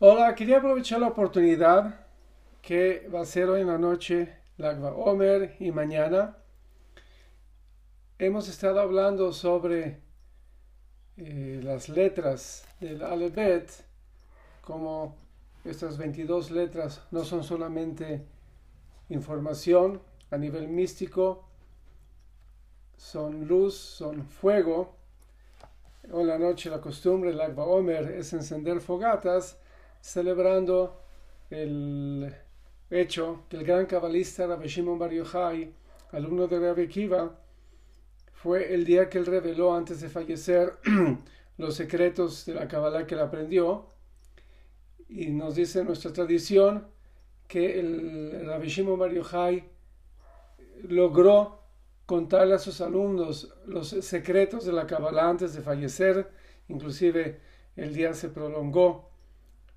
Hola, quería aprovechar la oportunidad que va a ser hoy en la noche, Lagba Omer y mañana. Hemos estado hablando sobre eh, las letras del Alebet, como estas 22 letras no son solamente información a nivel místico, son luz, son fuego. Hoy en la noche la costumbre Agba Omer es encender fogatas celebrando el hecho que el gran cabalista Rabbi Shimon Bar Yochai, alumno de Rabbi Kiva, fue el día que él reveló antes de fallecer los secretos de la Kabbalah que él aprendió. Y nos dice nuestra tradición que el Rabbi Shimon Bar Yochai logró contarle a sus alumnos los secretos de la Kabbalah antes de fallecer. Inclusive el día se prolongó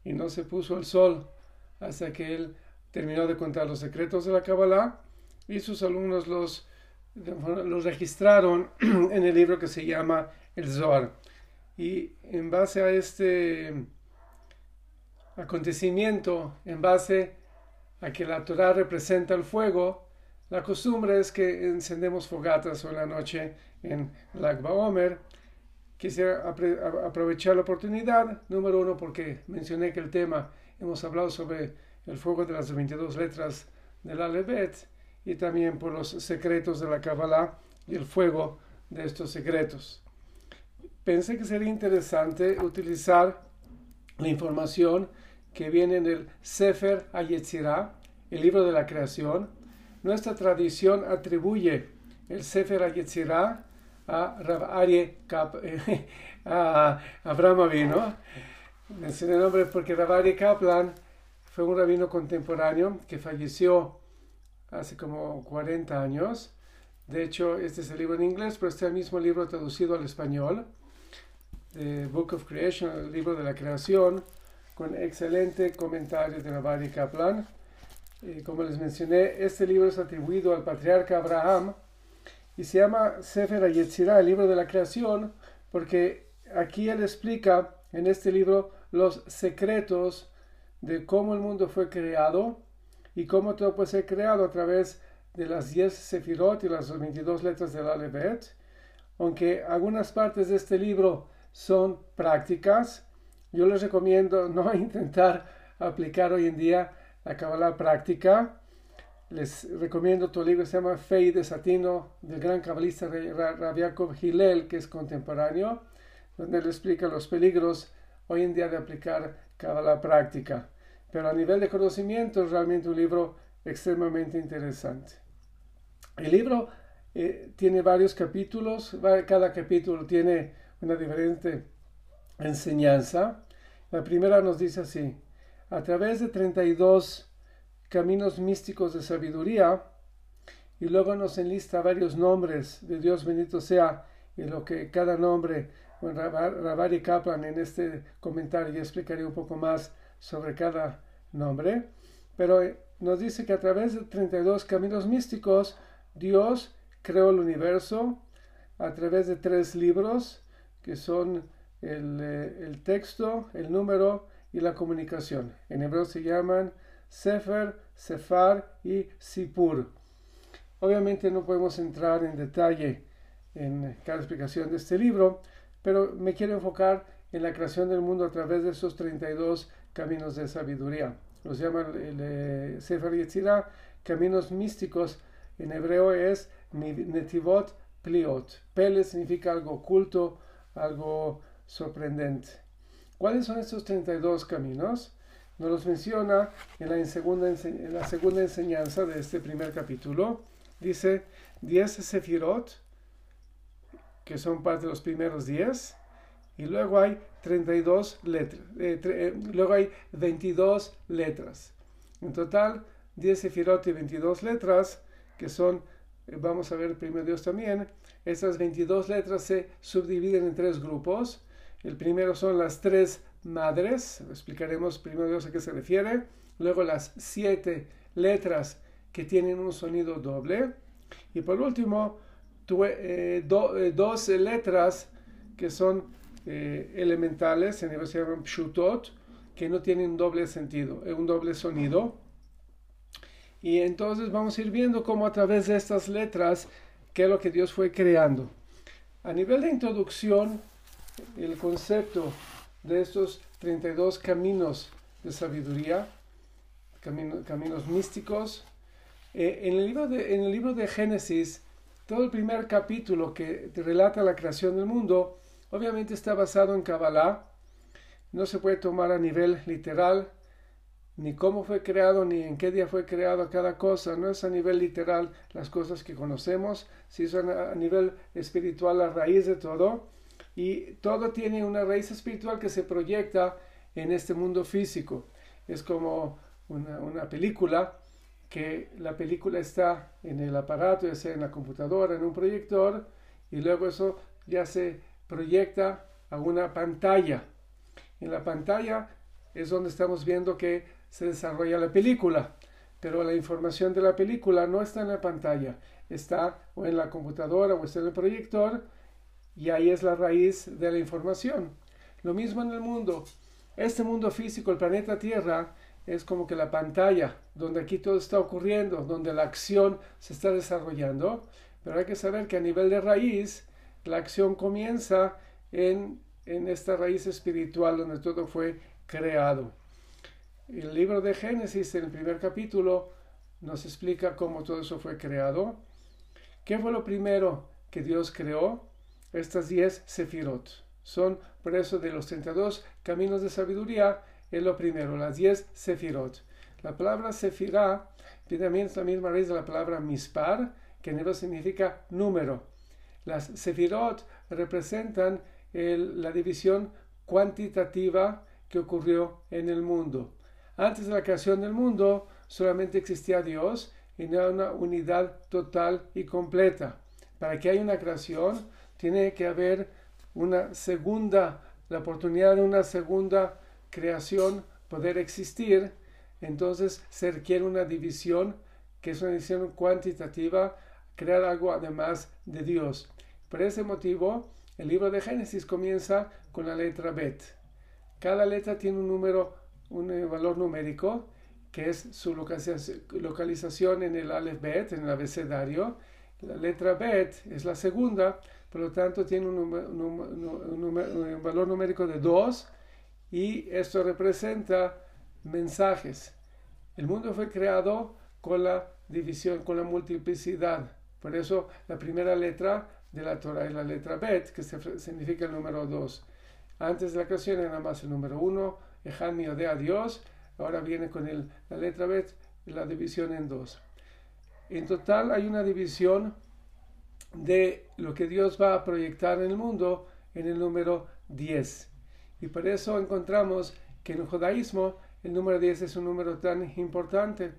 y no se puso el sol hasta que él terminó de contar los secretos de la Kabbalah y sus alumnos los, los registraron en el libro que se llama el Zohar. Y en base a este acontecimiento, en base a que la Torah representa el fuego, la costumbre es que encendemos fogatas hoy la noche en Lag Omer Quisiera aprovechar la oportunidad, número uno, porque mencioné que el tema, hemos hablado sobre el fuego de las 22 letras del Alebet y también por los secretos de la Kabbalah y el fuego de estos secretos. Pensé que sería interesante utilizar la información que viene en el Sefer Ayetzirah, el libro de la creación. Nuestra tradición atribuye el Sefer Ayetzirah a Rav Arie a Abraham Avino. Mencioné el nombre porque Rav Arie Kaplan fue un rabino contemporáneo que falleció hace como 40 años. De hecho, este es el libro en inglés, pero este es el mismo libro traducido al español, The Book of Creation, el libro de la creación, con excelente comentario de Rav Kaplan. Y como les mencioné, este libro es atribuido al patriarca Abraham, y se llama Sefer Yetzirah, el libro de la creación, porque aquí él explica en este libro los secretos de cómo el mundo fue creado y cómo todo puede ser creado a través de las 10 sefirot y las 22 letras del Alebet. Aunque algunas partes de este libro son prácticas, yo les recomiendo no intentar aplicar hoy en día la Kabbalah práctica, les recomiendo tu libro, se llama Fe y Desatino, del gran cabalista Rabiakov Hillel, que es contemporáneo, donde él explica los peligros hoy en día de aplicar la práctica. Pero a nivel de conocimiento es realmente un libro extremadamente interesante. El libro eh, tiene varios capítulos, cada capítulo tiene una diferente enseñanza. La primera nos dice así, a través de 32 caminos místicos de sabiduría, y luego nos enlista varios nombres de Dios bendito sea, y lo que cada nombre, bueno, Rabari Kaplan en este comentario ya explicaré un poco más sobre cada nombre, pero eh, nos dice que a través de 32 caminos místicos, Dios creó el universo a través de tres libros que son el, eh, el texto, el número y la comunicación. En hebreo se llaman Sefer, Sefar y Sipur. Obviamente no podemos entrar en detalle en cada explicación de este libro, pero me quiero enfocar en la creación del mundo a través de esos 32 caminos de sabiduría. Los llaman el, eh, Sefer Yetzirah, caminos místicos. En hebreo es Netivot Pliot. Pele significa algo oculto, algo sorprendente. ¿Cuáles son estos 32 caminos? Nos los menciona en la, segunda, enseñanza de este primer capítulo. Dice 10 sefirot, que son parte de los primeros 10, y luego hay 32 letras, eh, eh, luego hay 22 letras. En total, 10 sefirot y 22 letras, que son, eh, vamos a ver primero Dios también, estas 22 letras se subdividen en tres grupos. El primero son las tres madres, explicaremos primero Dios a qué se refiere, luego las siete letras que tienen un sonido doble, y por último, eh, eh, dos letras que son eh, elementales, en se llaman pshutot, que no tienen un doble sentido, un doble sonido. Y entonces vamos a ir viendo cómo a través de estas letras, qué es lo que Dios fue creando. A nivel de introducción, el concepto de estos 32 caminos de sabiduría, caminos místicos, eh, en, el libro de, en el libro de Génesis, todo el primer capítulo que relata la creación del mundo, obviamente está basado en Kabbalah, no se puede tomar a nivel literal, ni cómo fue creado, ni en qué día fue creado cada cosa, no es a nivel literal las cosas que conocemos, si son a nivel espiritual la raíz de todo, y todo tiene una raíz espiritual que se proyecta en este mundo físico. Es como una, una película, que la película está en el aparato, ya sea en la computadora, en un proyector, y luego eso ya se proyecta a una pantalla. En la pantalla es donde estamos viendo que se desarrolla la película, pero la información de la película no está en la pantalla, está o en la computadora o está en el proyector y ahí es la raíz de la información. Lo mismo en el mundo. Este mundo físico, el planeta Tierra, es como que la pantalla donde aquí todo está ocurriendo, donde la acción se está desarrollando, pero hay que saber que a nivel de raíz, la acción comienza en en esta raíz espiritual donde todo fue creado. El libro de Génesis, en el primer capítulo, nos explica cómo todo eso fue creado. ¿Qué fue lo primero que Dios creó? Estas diez sefirot. Son, por eso, de los 32 caminos de sabiduría, es lo primero, las diez sefirot. La palabra sefirá también la misma raíz de la palabra mispar, que en hebreo significa número. Las sefirot representan la división cuantitativa que ocurrió en el mundo. Antes de la creación del mundo solamente existía Dios y no una unidad total y completa. Para que haya una creación tiene que haber una segunda, la oportunidad de una segunda creación poder existir. Entonces se requiere una división que es una división cuantitativa, crear algo además de Dios. Por ese motivo, el libro de Génesis comienza con la letra Bet. Cada letra tiene un número, un eh, valor numérico, que es su localización en el Aleph Bet, en el abecedario. La letra Bet es la segunda, por lo tanto tiene un, valor numérico de 2 y esto representa mensajes. El mundo fue creado con la división, con la multiplicidad. Por eso la primera letra de la Torah es la letra Bet, que significa el número 2. Antes de la creación era más el número 1, Eján de a Dios, ahora viene con la letra Bet, la división en dos. En total hay una división de lo que Dios va a proyectar en el mundo en el número 10. Y por eso encontramos que en el judaísmo el número 10 es un número tan importante.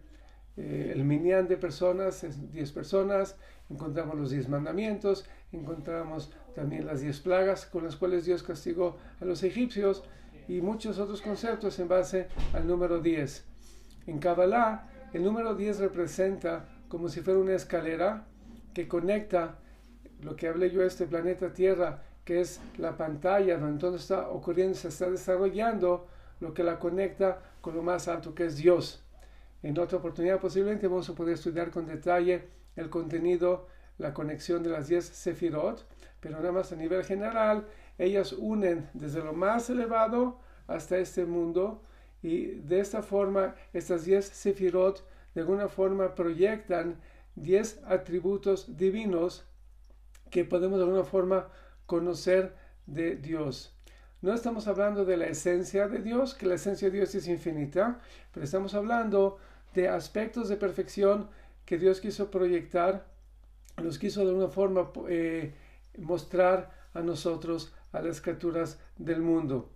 Eh, el minyan de personas es 10 personas, encontramos los 10 mandamientos, encontramos también las 10 plagas con las cuales Dios castigó a los egipcios y muchos otros conceptos en base al número 10. En Kabbalah, el número 10 representa como si fuera una escalera que conecta lo que hablé yo, este planeta Tierra, que es la pantalla donde todo está ocurriendo, se está desarrollando, lo que la conecta con lo más alto que es Dios. En otra oportunidad posiblemente vamos a poder estudiar con detalle el contenido, la conexión de las 10 sefirot, pero nada más a nivel general, ellas unen desde lo más elevado hasta este mundo y de esta forma estas 10 sefirot de alguna forma proyectan 10 atributos divinos que podemos de alguna forma conocer de Dios. No estamos hablando de la esencia de Dios, que la esencia de Dios es infinita, pero estamos hablando de aspectos de perfección que Dios quiso proyectar, los quiso de alguna forma eh, mostrar a nosotros, a las criaturas del mundo.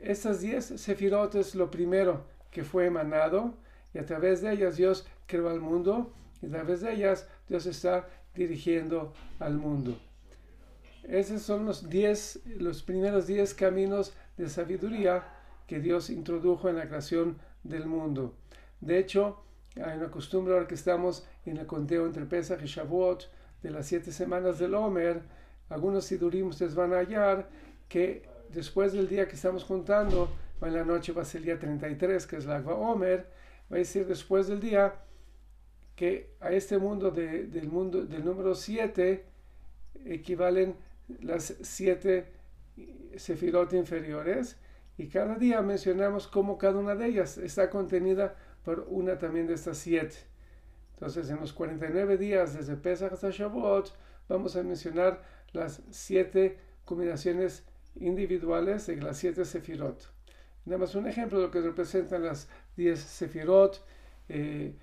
Estas diez sefirot es lo primero que fue emanado y a través de ellas Dios creó al mundo y a través de ellas Dios está dirigiendo al mundo. Esos son los diez, los primeros diez caminos de sabiduría que Dios introdujo en la creación del mundo. De hecho, hay una costumbre ahora que estamos en el conteo entre Pesach y Shavuot de las siete semanas del Omer. Algunos sidurim van a hallar que después del día que estamos contando, en la noche va a ser el día 33, que es la Omer, va a decir después del día que a este mundo, del, mundo del número 7 equivalen las siete sefirot inferiores y cada día mencionamos cómo cada una de ellas está contenida por una también de estas siete. Entonces, en los 49 días desde Pesach hasta Shavuot, vamos a mencionar las siete combinaciones individuales de las siete sefirot. Nada más un ejemplo de lo que representan las 10 sefirot. Eh,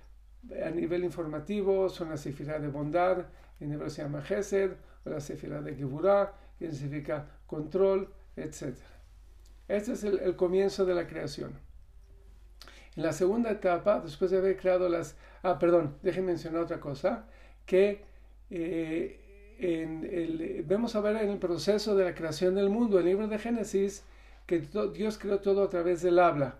a nivel informativo son la sefirá de bondad, en hebreo se llama Gesed, o la sefirá de Geburah, que significa control, etc. Este es el, comienzo de la creación. En la segunda etapa, después de haber creado las... Ah, perdón, déjenme mencionar otra cosa, que eh, en el, vemos a ver en el proceso de la creación del mundo, el libro de Génesis, que Dios creó todo a través del habla.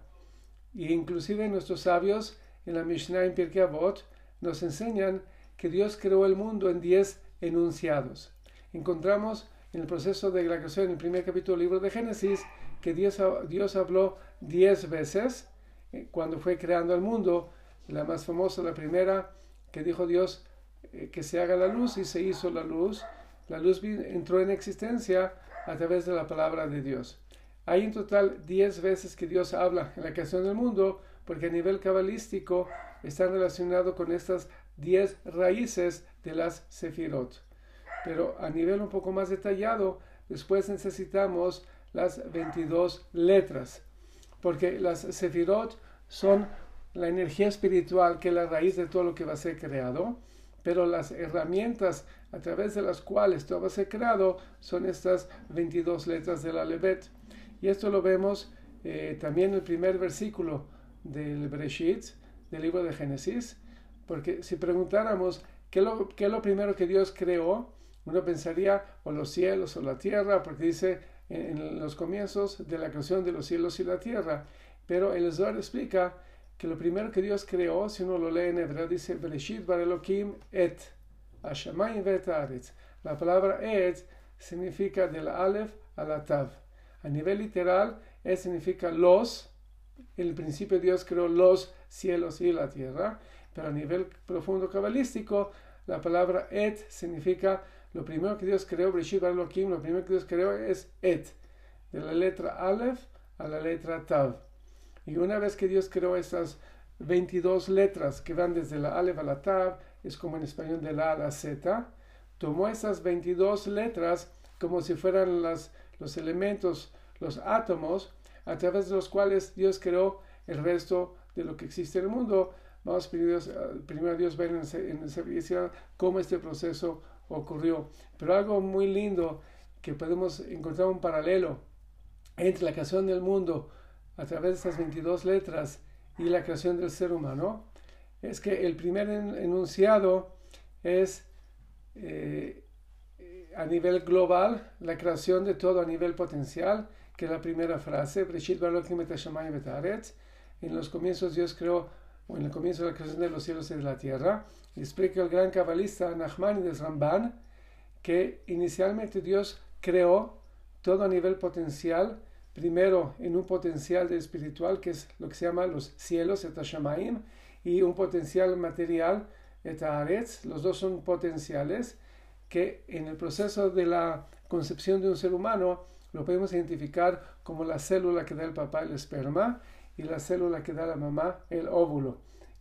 Y inclusive nuestros sabios en la Mishnah en Pirkei Avot nos enseñan que Dios creó el mundo en diez enunciados. Encontramos en el proceso de la creación, en el primer capítulo del libro de Génesis, que Dios, habló diez veces eh, cuando fue creando el mundo. La más famosa, la primera, que dijo Dios eh, que se haga la luz y se hizo la luz. La luz entró en existencia a través de la palabra de Dios. Hay en total diez veces que Dios habla en la creación del mundo, porque a nivel cabalístico están relacionados con estas diez raíces de las sefirot. Pero a nivel un poco más detallado, después necesitamos las 22 letras, porque las sefirot son la energía espiritual que es la raíz de todo lo que va a ser creado, pero las herramientas a través de las cuales todo va a ser creado son estas 22 letras de la Levet. Y esto lo vemos eh, también en el primer versículo del Bereshit, del libro de Génesis, porque si preguntáramos qué es lo, qué es lo primero que Dios creó, uno pensaría o los cielos o la tierra, porque dice en, los comienzos de la creación de los cielos y la tierra. Pero el Zohar explica que lo primero que Dios creó, si uno lo lee en hebreo, dice Bereshit bar Elohim et Hashamayim vet La palabra et significa del Aleph a la Tav. A nivel literal, et significa los. En el principio Dios creó los cielos y la tierra. Pero a nivel profundo cabalístico, la palabra et significa lo primero que Dios creó, Brishit lo primero que Dios creó es Et, de la letra Aleph a la letra Tav. Y una vez que Dios creó esas 22 letras que van desde la Aleph a la Tav, es como en español de la A a la Z, tomó esas 22 letras como si fueran los elementos, los átomos, a través de los cuales Dios creó el resto de lo que existe en el mundo. Vamos primero, primero Dios ver en, en, en cómo este proceso ocurrió. Pero algo muy lindo que podemos encontrar un paralelo entre la creación del mundo a través de estas 22 letras y la creación del ser humano es que el primer enunciado es eh, a nivel global, la creación de todo a nivel potencial, que la primera frase, en los comienzos Dios creó, o en el comienzo de la creación de los cielos y de la tierra, explica el gran cabalista Nachmanides Ramban que inicialmente Dios creó todo a nivel potencial, primero en un potencial de espiritual que es lo que se llama los cielos, etashamaim, y un potencial material, etaretz, los dos son potenciales que en el proceso de la concepción de un ser humano lo podemos identificar como la célula que da el papá el esperma y la célula que da la mamá el óvulo.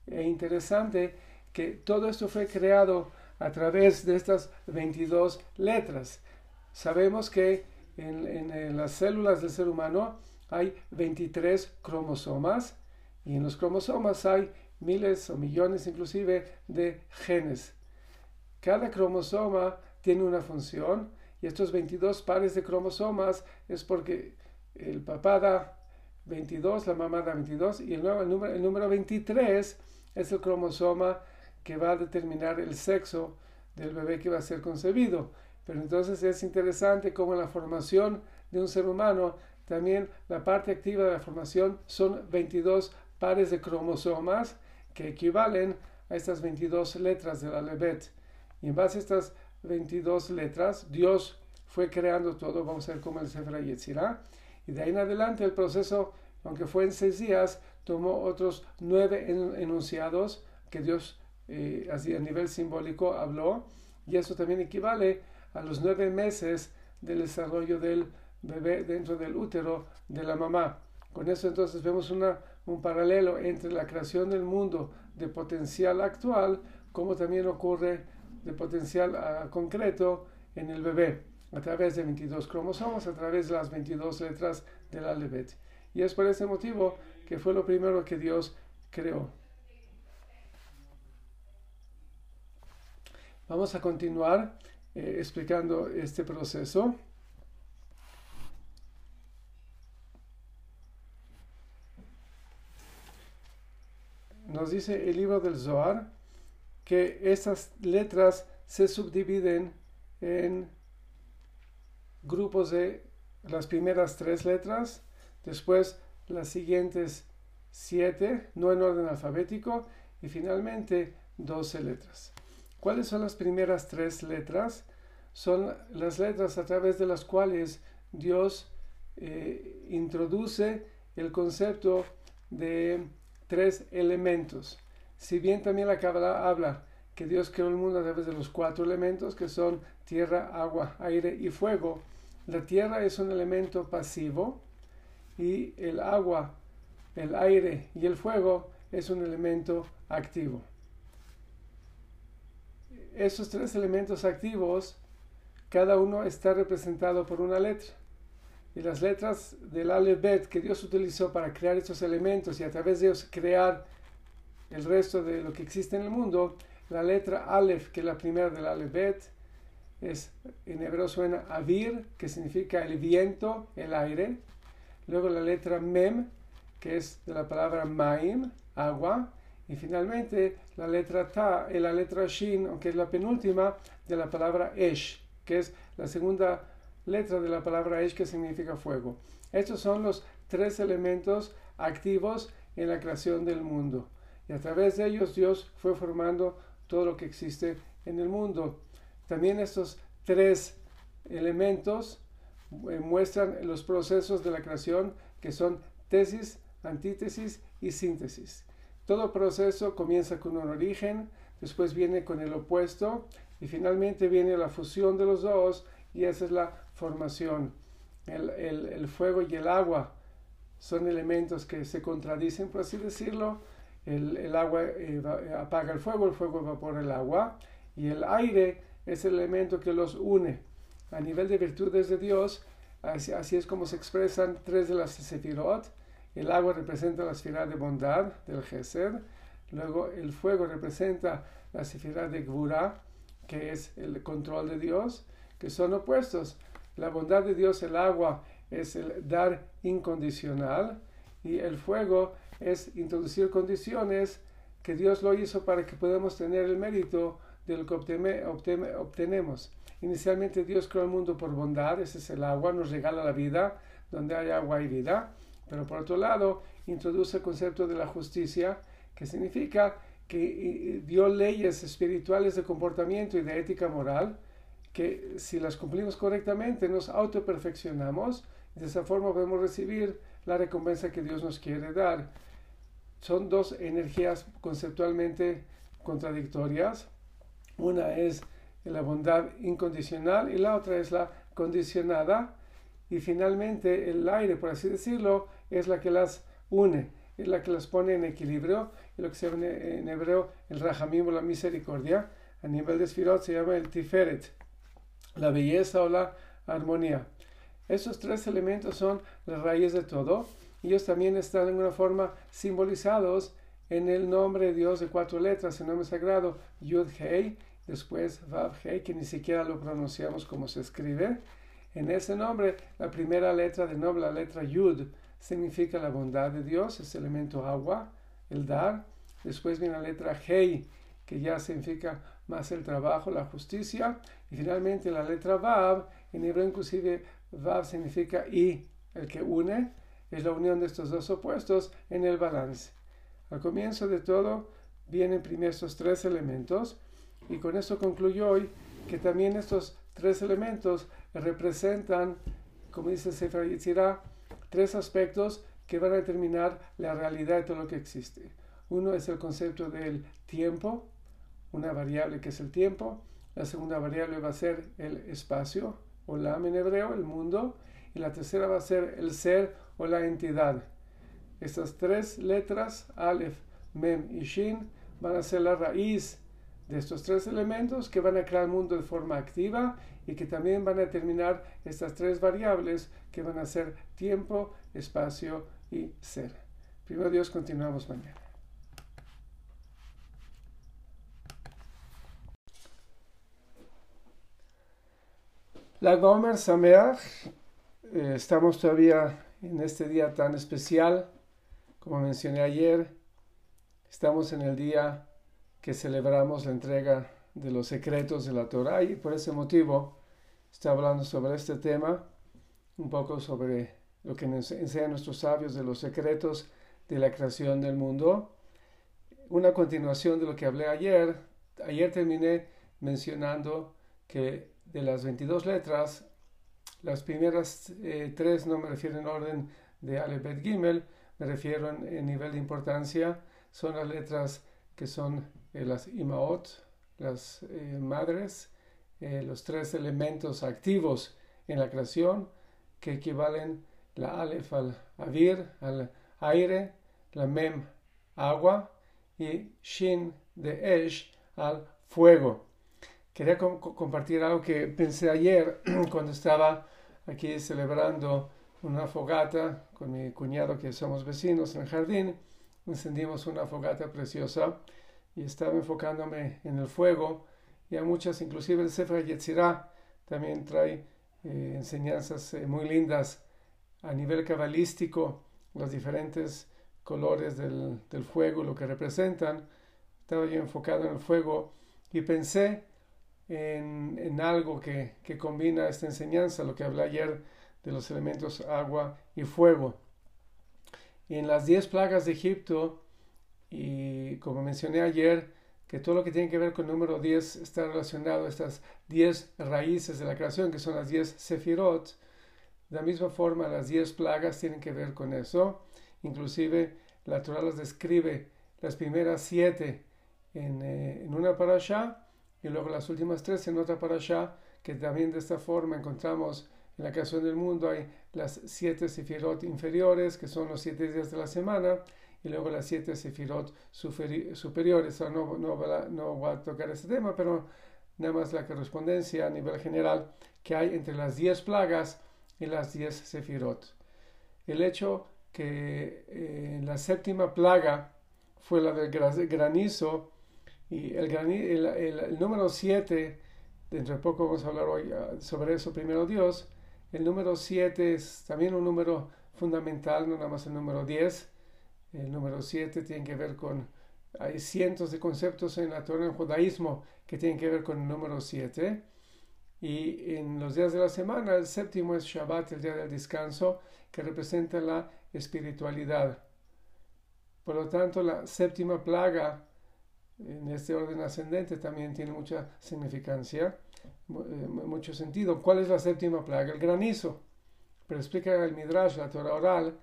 Es interesante que todo esto fue creado a través de estas 22 letras. Sabemos que en, las células del ser humano hay 23 cromosomas y en los cromosomas hay miles o millones inclusive de genes. Cada cromosoma tiene una función y estos 22 pares de cromosomas es porque el papá da 22, la mamá da 22 y el, número, el número 23 es el cromosoma que va a determinar el sexo del bebé que va a ser concebido. Pero entonces es interesante cómo en la formación de un ser humano, también la parte activa de la formación son 22 pares de cromosomas que equivalen a estas 22 letras de la Levet. Y en base a estas 22 letras, Dios fue creando todo, vamos a ver cómo el Sefer Yetzirah. Y de ahí en adelante el proceso aunque fue en seis días, tomó otros nueve enunciados que Dios eh, así a nivel simbólico habló, y eso también equivale a los nueve meses del desarrollo del bebé dentro del útero de la mamá. Con eso entonces vemos una, un paralelo entre la creación del mundo de potencial actual, como también ocurre de potencial ah, concreto en el bebé, a través de 22 cromosomas, a través de las 22 letras del alfabeto. Y es por ese motivo que fue lo primero que Dios creó. Vamos a continuar eh, explicando este proceso. Nos dice el libro del Zohar que estas letras se subdividen en grupos de las primeras tres letras, después las siguientes siete, no en orden alfabético, y finalmente doce letras. ¿Cuáles son las primeras tres letras? Son las letras a través de las cuales Dios eh, introduce el concepto de tres elementos. Si bien también la Kabbalah habla que Dios creó el mundo a través de los cuatro elementos que son tierra, agua, aire y fuego, la tierra es un elemento pasivo y el agua, el aire y el fuego es un elemento activo esos tres elementos activos, cada uno está representado por una letra. Y las letras del alefbet que Dios utilizó para crear estos elementos y a través de ellos crear el resto de lo que existe en el mundo, la letra alef, que es la primera del alefbet, es en hebreo suena avir, que significa el viento, el aire. Luego la letra mem, que es de la palabra maim, agua. Y finalmente la letra Ta y la letra Shin, aunque es la penúltima de la palabra Esh, que es la segunda letra de la palabra Esh que significa fuego. Estos son los tres elementos activos en la creación del mundo. Y a través de ellos Dios fue formando todo lo que existe en el mundo. También estos tres elementos eh, muestran los procesos de la creación que son tesis, antítesis y síntesis. Todo proceso comienza con un origen, después viene con el opuesto y finalmente viene la fusión de los dos y esa es la formación. El, fuego y el agua son elementos que se contradicen, por así decirlo. El, agua eh, apaga el fuego, el fuego evapora el agua y el aire es el elemento que los une. A nivel de virtudes de Dios, así, es como se expresan tres de las sefirot, el agua representa la esfera de bondad del Gesed. Luego el fuego representa la esfera de Gvura, que es el control de Dios, que son opuestos. La bondad de Dios, el agua, es el dar incondicional y el fuego es introducir condiciones que Dios lo hizo para que podamos tener el mérito del que obtenemos. Inicialmente Dios creó el mundo por bondad, ese es el agua, nos regala la vida, donde hay agua hay vida. Pero por otro lado, introduce el concepto de la justicia, que significa que dio leyes espirituales de comportamiento y de ética moral, que si las cumplimos correctamente nos autoperfeccionamos y de esa forma podemos recibir la recompensa que Dios nos quiere dar. Son dos energías conceptualmente contradictorias. Una es la bondad incondicional y la otra es la condicionada. Y finalmente el aire, por así decirlo, es la que las une, es la que las pone en equilibrio, y lo que se llama en hebreo el rajamim o la misericordia, a nivel de Sfirot se llama el tiferet, la belleza o la armonía. Esos tres elementos son las raíces de todo, ellos también están en una forma simbolizados en el nombre de Dios de cuatro letras, el nombre sagrado Yud Hei, después Vav Hei, que ni siquiera lo pronunciamos como se escribe. En ese nombre, la primera letra de nombre, la letra Yud, significa la bondad de Dios, es elemento agua, el dar. Después viene la letra Hei, que ya significa más el trabajo, la justicia. Y finalmente la letra Vav, en hebreo inclusive Vav significa y, el que une, es la unión de estos dos opuestos en el balance. Al comienzo de todo vienen primero estos tres elementos y con esto concluyo hoy que también estos tres elementos representan, como dice Sefer Yitzirah, tres aspectos que van a determinar la realidad de todo lo que existe. Uno es el concepto del tiempo, una variable que es el tiempo. La segunda variable va a ser el espacio, o la en hebreo, el mundo. Y la tercera va a ser el ser o la entidad. Estas tres letras, Aleph, Mem y Shin, van a ser la raíz de estos tres elementos que van a crear el mundo de forma activa y que también van a determinar estas tres variables que van a ser tiempo, espacio y ser. Primero Dios, continuamos mañana. La Gomer Sameach, eh, estamos todavía en este día tan especial, como mencioné ayer, estamos en el día que celebramos la entrega de los secretos de la Torah y por ese motivo está hablando sobre este tema, un poco sobre lo que nos enseñan nuestros sabios de los secretos de la creación del mundo. Una continuación de lo que hablé ayer. Ayer terminé mencionando que de las 22 letras, las primeras eh, tres no me refiero en orden de Alebet Gimel, me refiero en, nivel de importancia, son las letras que son eh, las Imaot, las eh, madres, los tres elementos activos en la creación que equivalen la Aleph al Avir, al aire, la Mem, agua, y Shin de Esh, al fuego. Quería compartir algo que pensé ayer cuando estaba aquí celebrando una fogata con mi cuñado que somos vecinos en el jardín. Encendimos una fogata preciosa y estaba enfocándome en el fuego y a muchas, inclusive el Sefer Yetzirah también trae eh, enseñanzas eh, muy lindas a nivel cabalístico, los diferentes colores del, del fuego, lo que representan. Estaba yo enfocado en el fuego y pensé en, algo que, combina esta enseñanza, lo que hablé ayer de los elementos agua y fuego. En las diez plagas de Egipto, y como mencioné ayer, que todo lo que tiene que ver con el número 10 está relacionado a estas diez raíces de la creación, que son las diez sefirot. De la misma forma, las diez plagas tienen que ver con eso. Inclusive, la Torah las describe las primeras siete en, eh, en una parasha y luego las últimas tres en otra allá que también de esta forma encontramos en la creación del mundo hay las siete sefirot inferiores, que son los siete días de la semana, y luego las siete sefirot superiores. no, no, no voy a tocar este tema, pero nada más la correspondencia a nivel general que hay entre las diez plagas y las diez sefirot. El hecho que eh, la séptima plaga fue la del granizo, y el, el, el, número 7, dentro de poco vamos a hablar hoy ah, sobre eso, primero Dios. El número 7 es también un número fundamental, no nada más el número 10. El número 7 tiene que ver con, hay cientos de conceptos en la Torah, en el judaísmo, que tienen que ver con el número 7. Y en los días de la semana, el séptimo es Shabbat, el día del descanso, que representa la espiritualidad. Por lo tanto, la séptima plaga en este orden ascendente también tiene mucha significancia, eh, mucho sentido. ¿Cuál es la séptima plaga? El granizo. Pero explica el Midrash, la Torah oral,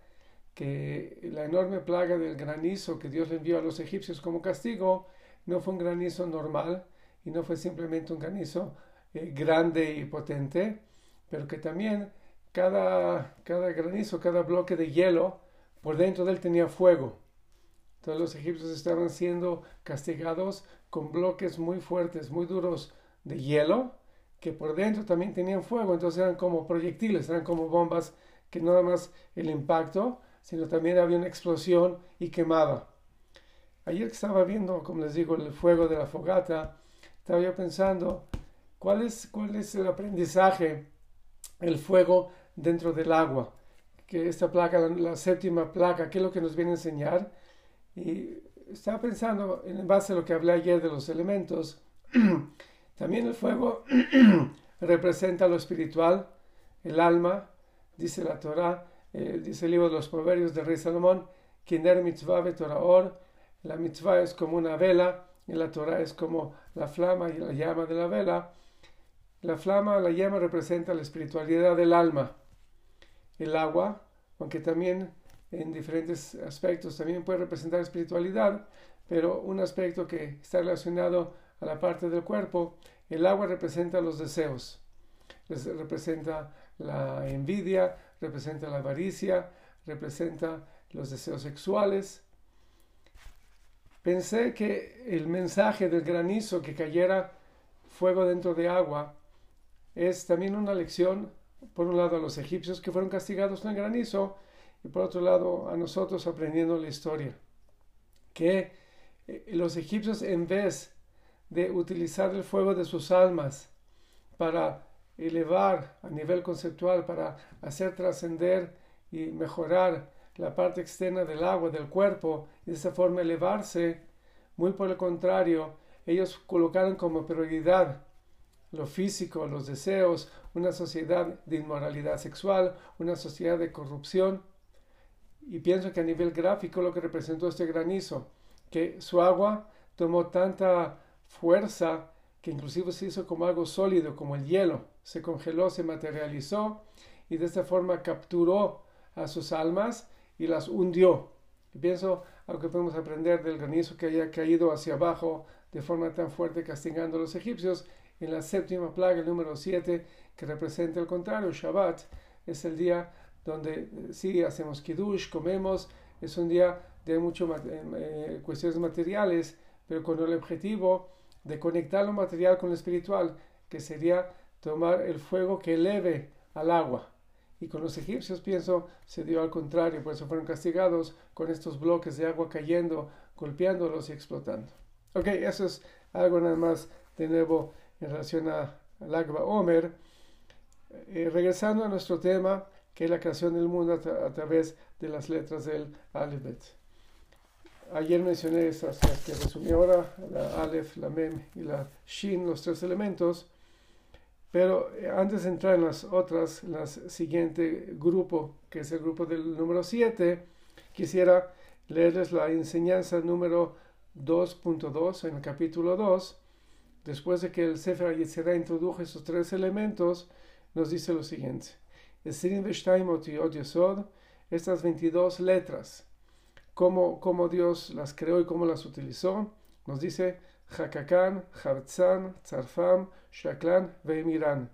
que la enorme plaga del granizo que Dios le envió a los egipcios como castigo no fue un granizo normal y no fue simplemente un granizo eh, grande y potente, pero que también cada, cada granizo, cada bloque de hielo, por dentro de él tenía fuego. Todos los egipcios estaban siendo castigados con bloques muy fuertes, muy duros de hielo, que por dentro también tenían fuego, entonces eran como proyectiles, eran como bombas que no nada más el impacto, sino también había una explosión y quemaba. Ayer que estaba viendo, como les digo, el fuego de la fogata, estaba yo pensando, ¿cuál es, cuál es el aprendizaje, el fuego dentro del agua? Que esta placa, la séptima placa, ¿qué es lo que nos viene a enseñar? Y estaba pensando, en base a lo que hablé ayer de los elementos, también el fuego representa lo espiritual, el alma, dice la Torah, eh, dice el libro de los Proverbios del rey Salomón, Kinder mitzvah or, la mitzvah es como una vela y la Torah es como la flama y la llama de la vela. La flama, la llama representa la espiritualidad del alma. El agua, aunque también en diferentes aspectos. También puede representar espiritualidad, pero un aspecto que está relacionado a la parte del cuerpo, el agua representa los deseos, representa la envidia, representa la avaricia, representa los deseos sexuales. Pensé que el mensaje del granizo que cayera fuego dentro de agua es también una lección, por un lado a los egipcios que fueron castigados con el granizo y por otro lado a nosotros aprendiendo la historia, que eh, los egipcios en vez de utilizar el fuego de sus almas para elevar a nivel conceptual, para hacer trascender y mejorar la parte externa del agua, del cuerpo, y de esa forma elevarse, muy por el contrario, ellos colocaron como prioridad lo físico, los deseos, una sociedad de inmoralidad sexual, una sociedad de corrupción. Y pienso que a nivel gráfico lo que representó este granizo, que su agua tomó tanta fuerza que inclusive se hizo como algo sólido, como el hielo, se congeló, se materializó y de esta forma capturó a sus almas y las hundió. Y pienso algo que podemos aprender del granizo que haya caído hacia abajo de forma tan fuerte castigando a los egipcios en la séptima plaga, el número 7, que representa el contrario, Shabbat, es el día donde eh, sí hacemos kiddush, comemos, es un día de muchas eh, eh, cuestiones materiales, pero con el objetivo de conectar lo material con lo espiritual, que sería tomar el fuego que eleve al agua. Y con los egipcios, pienso, se dio al contrario, por eso fueron castigados con estos bloques de agua cayendo, golpeándolos y explotando. Ok, eso es algo nada más de nuevo en relación a, al Agba Omer. Eh, regresando a nuestro tema, que la creación del mundo a, través de las letras del Alefbet. Ayer mencioné esas que resumí ahora, la Aleph, la Mem y la Shin, los tres elementos. Pero eh, antes de entrar en las otras, en el siguiente grupo, que es el grupo del número 7, quisiera leerles la enseñanza número 2.2 en el capítulo 2. Después de que el Sefer Yetzirah introdujo esos tres elementos, nos dice lo siguiente. Estas 22 letras, cómo, cómo Dios las creó y cómo las utilizó, nos dice Hakakan, Hartzan, Tzarfam, Shaklan, Veemiran.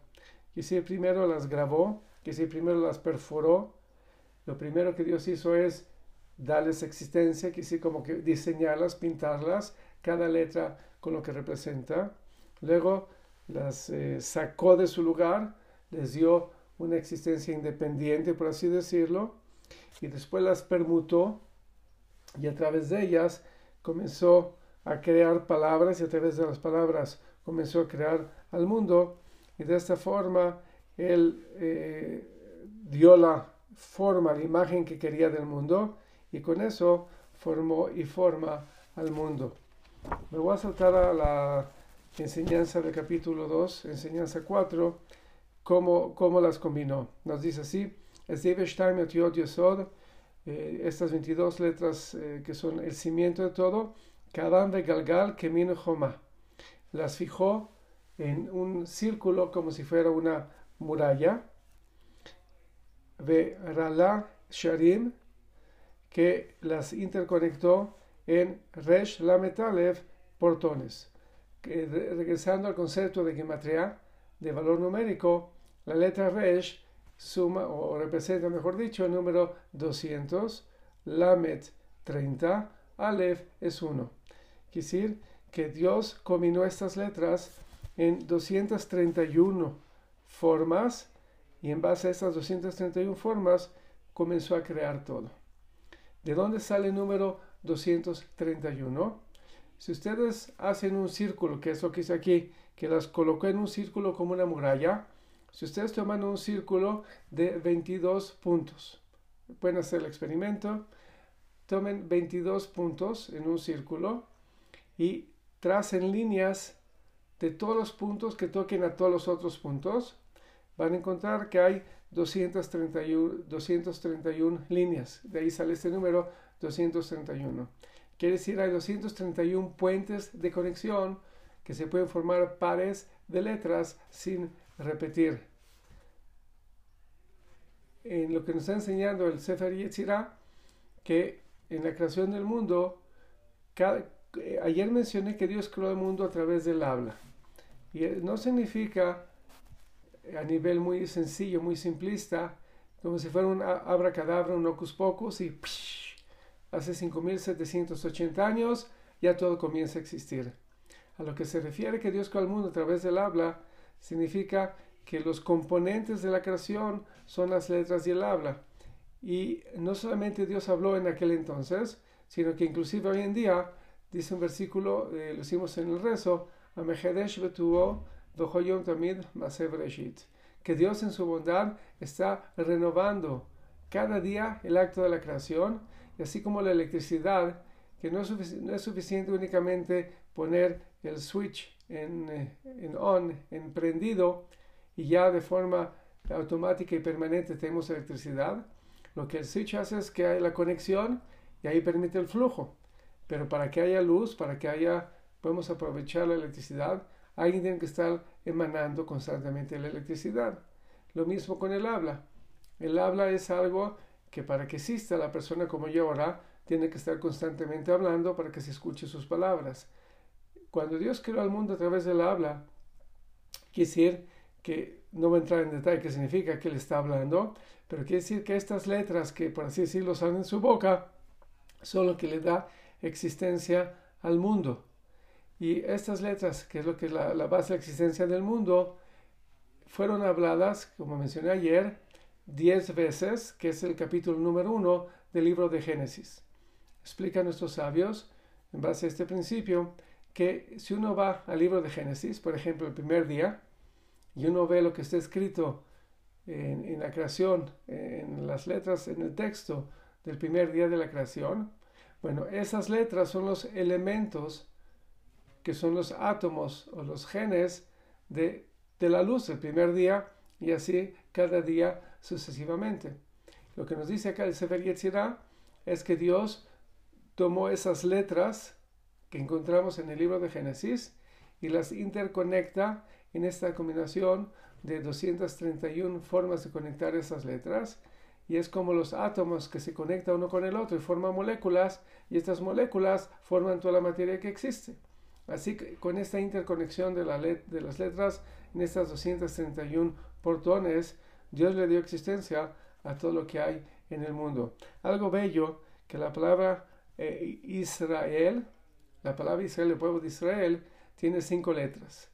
Y si primero las grabó, que si primero las perforó, lo primero que Dios hizo es darles existencia, que sí como que diseñarlas, pintarlas, cada letra con lo que representa. Luego las eh, sacó de su lugar, les dio una existencia independiente, por así decirlo, y después las permutó y a través de ellas comenzó a crear palabras y a través de las palabras comenzó a crear al mundo y de esta forma él eh, dio la forma, la imagen que quería del mundo y con eso formó y forma al mundo. Me voy a saltar a la enseñanza del capítulo 2, enseñanza 4, cómo, cómo las combinó. Nos dice así, es eh, estas 22 letras eh, que son el cimiento de todo, Kadam de Galgal Kemin Joma. Las fijó en un círculo como si fuera una muralla. Ve Rala Sharim que las interconectó en Resh Lametalev portones. Que, regresando al concepto de gematria de valor numérico, la letra Resh suma o representa, mejor dicho, el número 200, Lamet 30, Aleph es 1. Quiere decir que Dios combinó estas letras en 231 formas y en base a estas 231 formas comenzó a crear todo. ¿De dónde sale el número 231? Si ustedes hacen un círculo, que es lo que hice aquí, que las colocó en un círculo como una muralla, si ustedes toman un círculo de 22 puntos, pueden hacer el experimento, tomen 22 puntos en un círculo y tracen líneas de todos los puntos que toquen a todos los otros puntos, van a encontrar que hay 231, 231 líneas. De ahí sale este número 231. Quiere decir, hay 231 puentes de conexión que se pueden formar pares de letras sin repetir. En lo que nos está enseñando el Sefer Yetzirah, que en la creación del mundo, eh, ayer mencioné que Dios creó el mundo a través del habla. Y eh, no significa a nivel muy sencillo, muy simplista, como si fuera un abracadabra, un ocus pocus y hace 5780 años ya todo comienza a existir. A lo que se refiere que Dios creó el mundo a través del habla, significa que los componentes de la creación son las letras y el habla. Y no solamente Dios habló en aquel entonces, sino que inclusive hoy en día, dice un versículo, eh, lo hicimos en el rezo, que Dios en su bondad está renovando cada día el acto de la creación, y así como la electricidad, que no es, no es suficiente únicamente poner el switch en, eh, en on, en prendido, y ya de forma automática y permanente tenemos electricidad. Lo que el switch hace es que hay la conexión y ahí permite el flujo. Pero para que haya luz, para que haya, podemos aprovechar la electricidad, alguien tiene que estar emanando constantemente la electricidad. Lo mismo con el habla. El habla es algo que para que exista la persona como yo ahora, tiene que estar constantemente hablando para que se escuche sus palabras. Cuando Dios creó al mundo a través del habla, quiere decir que no voy a entrar en detalle qué significa que él está hablando, pero quiere decir que estas letras que por así decirlo salen en su boca son lo que le da existencia al mundo. Y estas letras, que es lo que es la, base de la existencia del mundo, fueron habladas, como mencioné ayer, diez veces, que es el capítulo número uno del libro de Génesis. Explica nuestros sabios, en base a este principio, que si uno va al libro de Génesis, por ejemplo, el primer día, y uno ve lo que está escrito en, la creación, en las letras, en el texto del primer día de la creación, bueno, esas letras son los elementos que son los átomos o los genes de, la luz del primer día y así cada día sucesivamente. Lo que nos dice acá el Sefer Yetzirah es que Dios tomó esas letras que encontramos en el libro de Génesis y las interconecta en esta combinación de 231 formas de conectar esas letras y es como los átomos que se conectan uno con el otro y forman moléculas y estas moléculas forman toda la materia que existe. Así que con esta interconexión de, la de las letras en estas 231 portones, Dios le dio existencia a todo lo que hay en el mundo. Algo bello que la palabra eh, Israel, la palabra Israel, el pueblo de Israel, tiene cinco letras.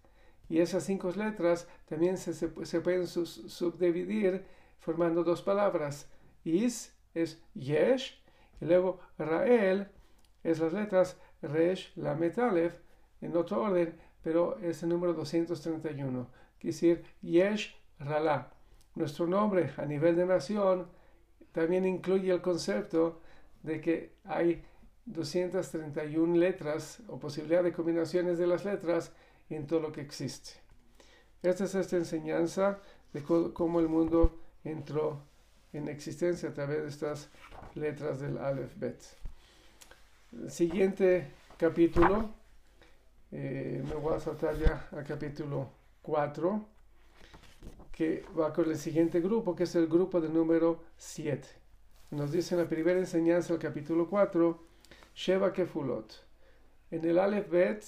Y esas cinco letras también se, pueden subdividir formando dos palabras. Is es Yesh, y luego Rael es las letras Resh, la Aleph, en otro orden, pero es el número 231. Quiere decir Yesh Rala. Nuestro nombre a nivel de nación también incluye el concepto de que hay 231 letras o posibilidad de combinaciones de las letras en todo lo que existe. Esta es esta enseñanza de cómo el mundo entró en existencia a través de estas letras del Aleph Bet. El siguiente capítulo, eh, me voy a saltar ya al capítulo 4, que va con el siguiente grupo, que es el grupo de número 7. Nos dice en la primera enseñanza del capítulo 4, Sheva Kefulot. En el Aleph Bet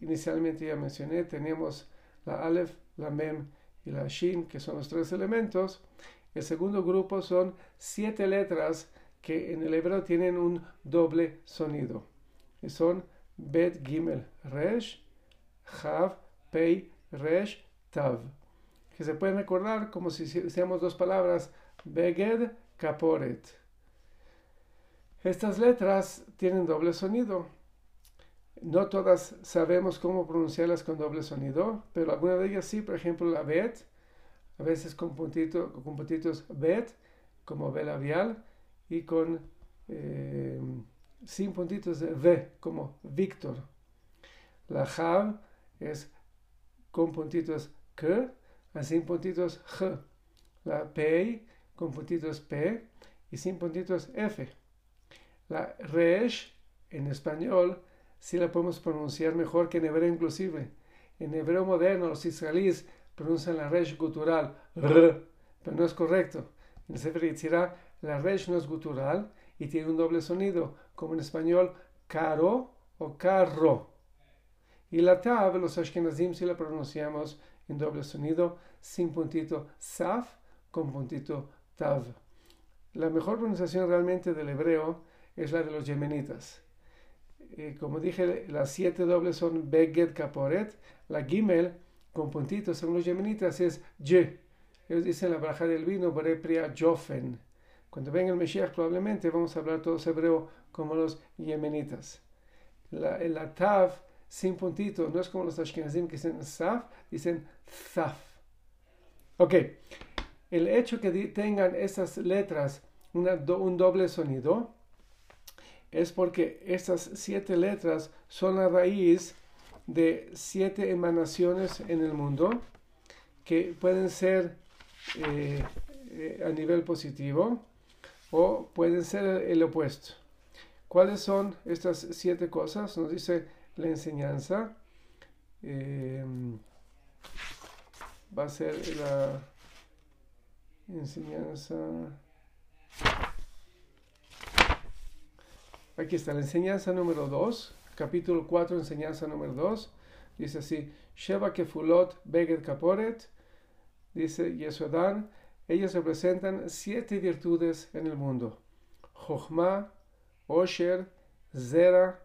inicialmente ya mencioné, tenemos la Aleph, la Mem y la Shin, que son los tres elementos. El segundo grupo son siete letras que en el hebreo tienen un doble sonido. Y son Bet, Gimel, Resh, Hav, Pei, Resh, Tav. Que se pueden recordar como si hiciéramos dos palabras, Beged, Kaporet. Estas letras tienen doble sonido. No todas sabemos cómo pronunciarlas con doble sonido, pero algunas de ellas sí, por ejemplo la bet, a veces con, puntito, con puntitos bet, como B labial, y con eh, sin puntitos de V, como Víctor. La Jav es con puntitos K, sin puntitos J. La P con puntitos P y sin puntitos F. La Resh en español sí la podemos pronunciar mejor que en hebreo inclusive. En hebreo moderno los israelíes pronuncian la resh gutural, pero no es correcto. En el Sefer la resh no es gutural y tiene un doble sonido, como en español caro o carro. Y la tav, los ashkenazim si la pronunciamos en doble sonido, sin puntito saf, con puntito tav. La mejor pronunciación realmente del hebreo es la de los yemenitas. Eh, como dije, las siete dobles son beged kaporet, la gimel con puntitos son los yemenitas es ye. Ellos dicen la braja del vino, Borepria Jofen. Cuando venga el Mesías, probablemente vamos a hablar todos hebreo como los yemenitas. La, la tav sin puntito, no es como los ashkenazim que dicen saf, dicen zaf. Ok, el hecho que tengan estas letras un doble sonido es porque estas siete letras son la raíz de siete emanaciones en el mundo que pueden ser eh, eh, a nivel positivo o pueden ser el, opuesto. ¿Cuáles son estas siete cosas? Nos dice la enseñanza. Em, va a ser la enseñanza. Aquí está la enseñanza número 2, capítulo 4, enseñanza número 2. Dice así: Sheva Kefulot Beged Kaporet dice Yesodan, ellas representan siete virtudes en el mundo. Jochma, Osher, Zera,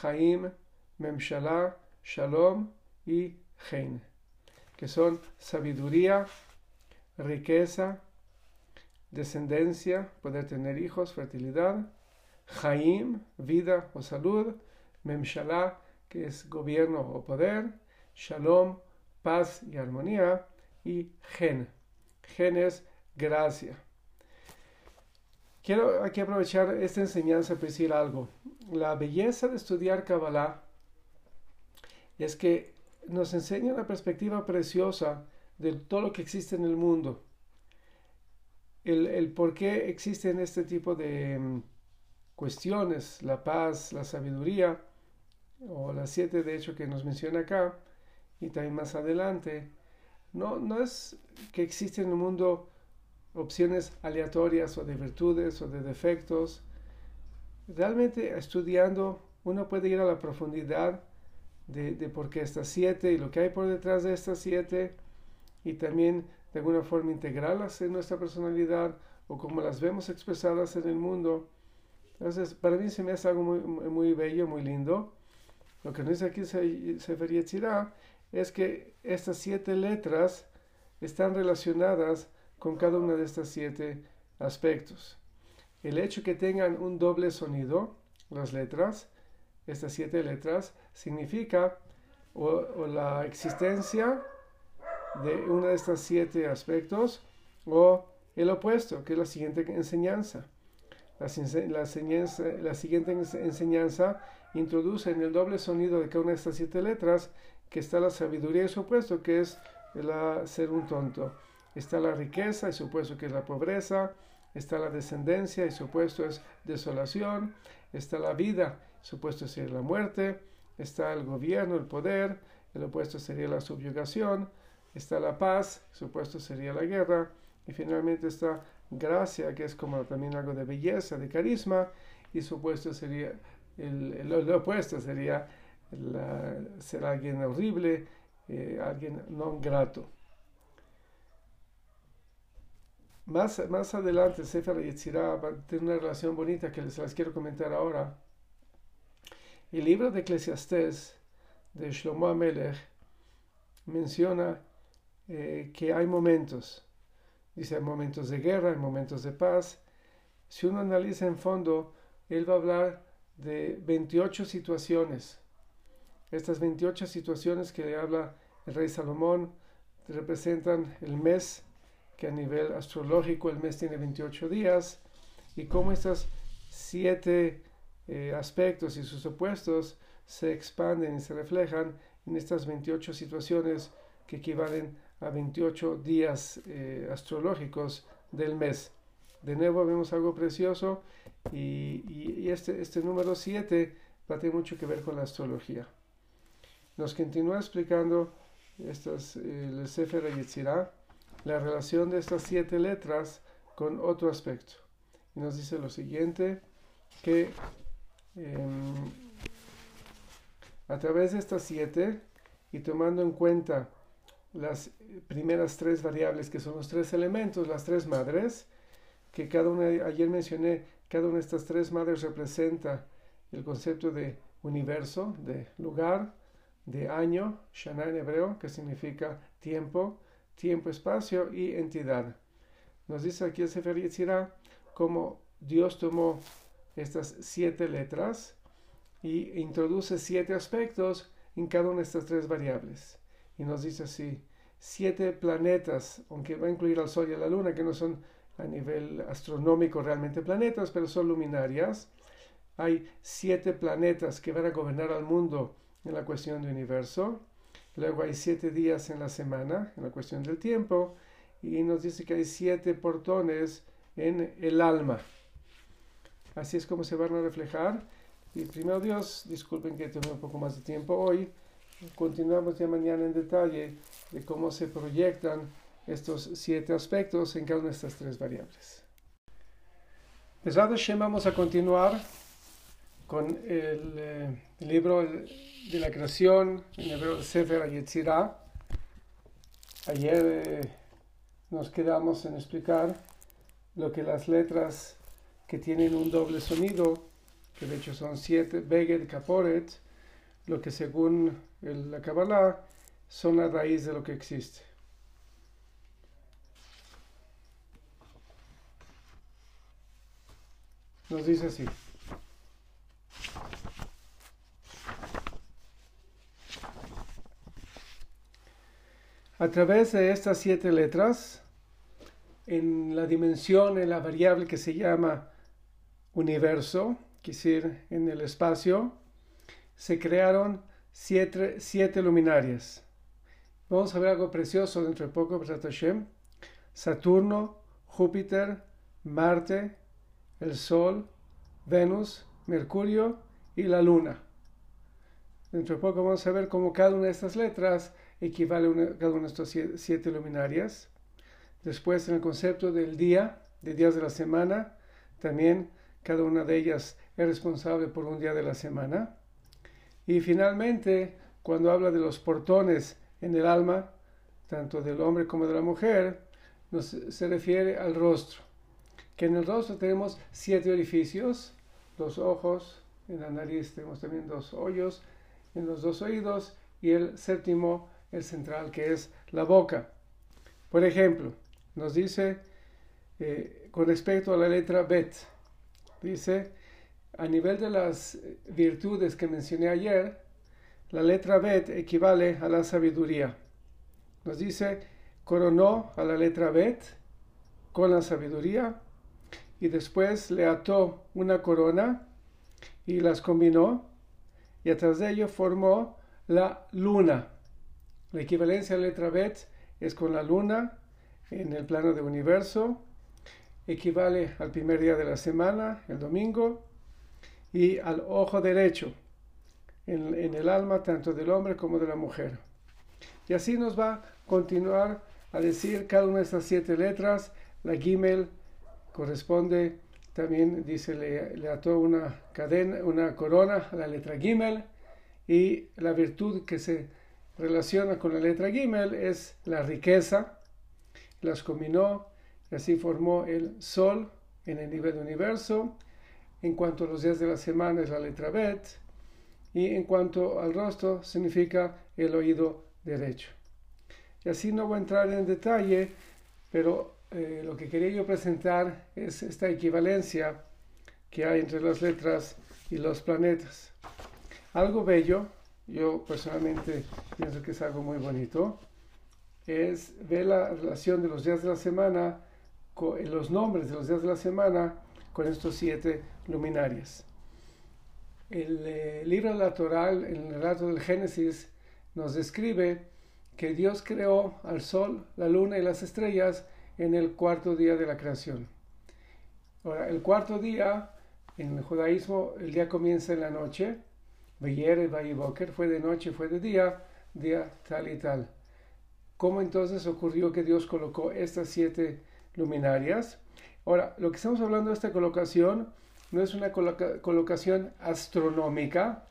Chaim, Memshala, Shalom y Hein, que son sabiduría, riqueza, descendencia, poder tener hijos, fertilidad, Chaim, vida o salud, Memshala, que es gobierno o poder, Shalom, paz y armonía, y gen. Gen es gracia. Quiero aquí aprovechar esta enseñanza para decir algo. La belleza de estudiar Kabbalah es que nos enseña una perspectiva preciosa de todo lo que existe en el mundo. El, el por qué existen este tipo de mm, cuestiones, la paz, la sabiduría, o las siete de hecho que nos menciona acá, y también más adelante, no, no es que existen en el mundo opciones aleatorias o de virtudes o de defectos. Realmente estudiando uno puede ir a la profundidad de, de por qué estas siete y lo que hay por detrás de estas siete y también de alguna forma integrarlas en nuestra personalidad o como las vemos expresadas en el mundo. Entonces, para mí se me hace algo muy, muy bello, muy lindo. Lo que nos dice aquí Sefer Yetzirah es que estas siete letras están relacionadas con cada una de estas siete aspectos. El hecho que tengan un doble sonido, las letras, estas siete letras, significa o, la existencia de uno de estos siete aspectos o el opuesto, que es la siguiente enseñanza. La, la, siguiente enseñanza introduce en el doble sonido de cada una de estas siete letras que está la sabiduría y su opuesto, que es la, ser un tonto. Está la riqueza y su opuesto, que es la pobreza. Está la descendencia y su opuesto es desolación. Está la vida, su opuesto sería la muerte. Está el gobierno, el poder. El opuesto sería la subyugación. Está la paz, su opuesto sería la guerra. Y finalmente está gracia, que es como también algo de belleza, de carisma. Y su opuesto sería, el, el opuesto sería ser alguien horrible, eh, alguien no grato. Más, más adelante, Sefer Yetzirah tiene una relación bonita que les las quiero comentar ahora. El libro de Eclesiastés de Shlomo Amelech menciona eh, que hay momentos. Dice, hay momentos de guerra, hay momentos de paz. Si uno analiza en fondo, él va a hablar de 28 situaciones estas 28 situaciones que habla el rey Salomón representan el mes, que a nivel astrológico el mes tiene 28 días, y cómo estos siete eh, aspectos y sus opuestos se expanden y se reflejan en estas 28 situaciones que equivalen a 28 días eh, astrológicos del mes. De nuevo vemos algo precioso y, este, este número 7 va a tener mucho que ver con la astrología nos continúa explicando estas, el Sefer Yetzirah, la relación de estas siete letras con otro aspecto. Y nos dice lo siguiente, que em, a través de estas siete y tomando en cuenta las primeras tres variables que son los tres elementos, las tres madres, que cada una, ayer mencioné, cada una de estas tres madres representa el concepto de universo, de lugar, de año, Shana en hebreo, que significa tiempo, tiempo, espacio y entidad. Nos dice aquí el Sefer Yetzirah cómo Dios tomó estas siete letras y introduce siete aspectos en cada una de estas tres variables. Y nos dice así, siete planetas, aunque va a incluir al Sol y a la Luna, que no son a nivel astronómico realmente planetas, pero son luminarias. Hay siete planetas que van a gobernar al mundo en la cuestión del universo. Luego hay siete días en la semana, en la cuestión del tiempo. Y nos dice que hay siete portones en el alma. Así es como se van a reflejar. Y primero Dios, disculpen que tome un poco más de tiempo hoy. Continuamos ya mañana en detalle de cómo se proyectan estos siete aspectos en cada una de estas tres variables. Hashem vamos a continuar con el, eh, libro de la creación en hebreo de Sefer Yetzirah. Ayer eh, nos quedamos en explicar lo que las letras que tienen un doble sonido, que de hecho son siete, Beged, Kaporet, lo que según la Kabbalah son la raíz de lo que existe. Nos dice así. A través de estas siete letras, en la dimensión, en la variable que se llama universo, decir, en el espacio, se crearon siete, luminarias. Vamos a ver algo precioso dentro de poco, Saturno, Júpiter, Marte, el Sol, Venus, Mercurio y la Luna. Dentro de poco vamos a ver cómo cada una de estas letras equivale a cada una de estas siete luminarias. Después, en el concepto del día, de días de la semana, también cada una de ellas es responsable por un día de la semana. Y finalmente, cuando habla de los portones en el alma, tanto del hombre como de la mujer, se refiere al rostro que en el rostro tenemos siete orificios, dos ojos, en la nariz tenemos también dos hoyos, en los dos oídos y el séptimo, el central, que es la boca. Por ejemplo, nos dice eh, con respecto a la letra Bet, dice, a nivel de las virtudes que mencioné ayer, la letra Bet equivale a la sabiduría. Nos dice, coronó a la letra Bet con la sabiduría y después le ató una corona y las combinó y a través de ello formó la luna. La equivalencia a la letra Bet es con la luna en el plano de universo, equivale al primer día de la semana, el domingo, y al ojo derecho en, el alma tanto del hombre como de la mujer. Y así nos va a continuar a decir cada una de estas siete letras, la Gimel, corresponde también dice le, ató una cadena, una corona a la letra Gimel y la virtud que se relaciona con la letra Gimel es la riqueza. Las combinó así formó el sol en el nivel del universo. En cuanto a los días de la semana es la letra Bet y en cuanto al rostro significa el oído derecho. Y así no voy a entrar en detalle, pero eh, lo que quería yo presentar es esta equivalencia que hay entre las letras y los planetas. Algo bello, yo personalmente pienso que es algo muy bonito, es ver la relación de los días de la semana, con, eh, los nombres de los días de la semana con estos siete luminarias. El eh, libro de la el relato del Génesis, nos describe que Dios creó al sol, la luna y las estrellas en el cuarto día de la creación. Ahora, el cuarto día, en el judaísmo, el día comienza en la noche. Beyer y fue de noche, fue de día, día tal y tal. ¿Cómo entonces ocurrió que Dios colocó estas siete luminarias? Ahora, lo que estamos hablando de esta colocación no es una colocación astronómica,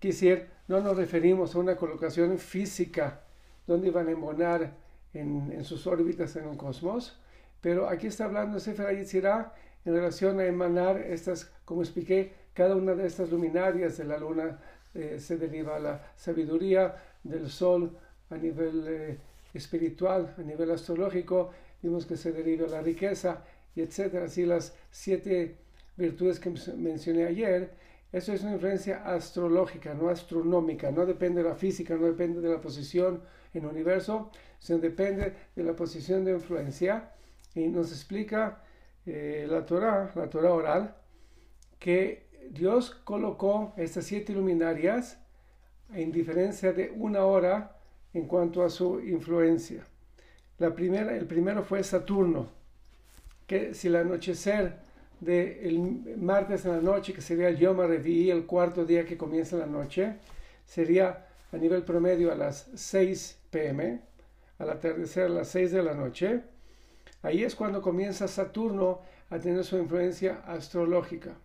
quisiera, no nos referimos a una colocación física donde van a embonar en, en, sus órbitas en el cosmos, pero aquí está hablando Sefer Yetzirah en relación a emanar estas, como expliqué, cada una de estas luminarias de la luna eh, se deriva la sabiduría, del sol a nivel eh, espiritual, a nivel astrológico, vimos que se deriva la riqueza, y etcétera. Así las siete virtudes que mencioné ayer, eso es una influencia astrológica, no astronómica, no depende de la física, no depende de la posición en el universo, sino depende de la posición de influencia. Y nos explica eh, la Torah, la Torah oral, que Dios colocó estas siete luminarias en diferencia de una hora en cuanto a su influencia. La primera, el primero fue Saturno, si el anochecer del martes en la noche, que sería el Yom Revi, el cuarto día que comienza la noche, sería a nivel promedio a las 6 pm, al atardecer a las 6 de la noche. Ahí es cuando comienza Saturno a tener su influencia astrológica.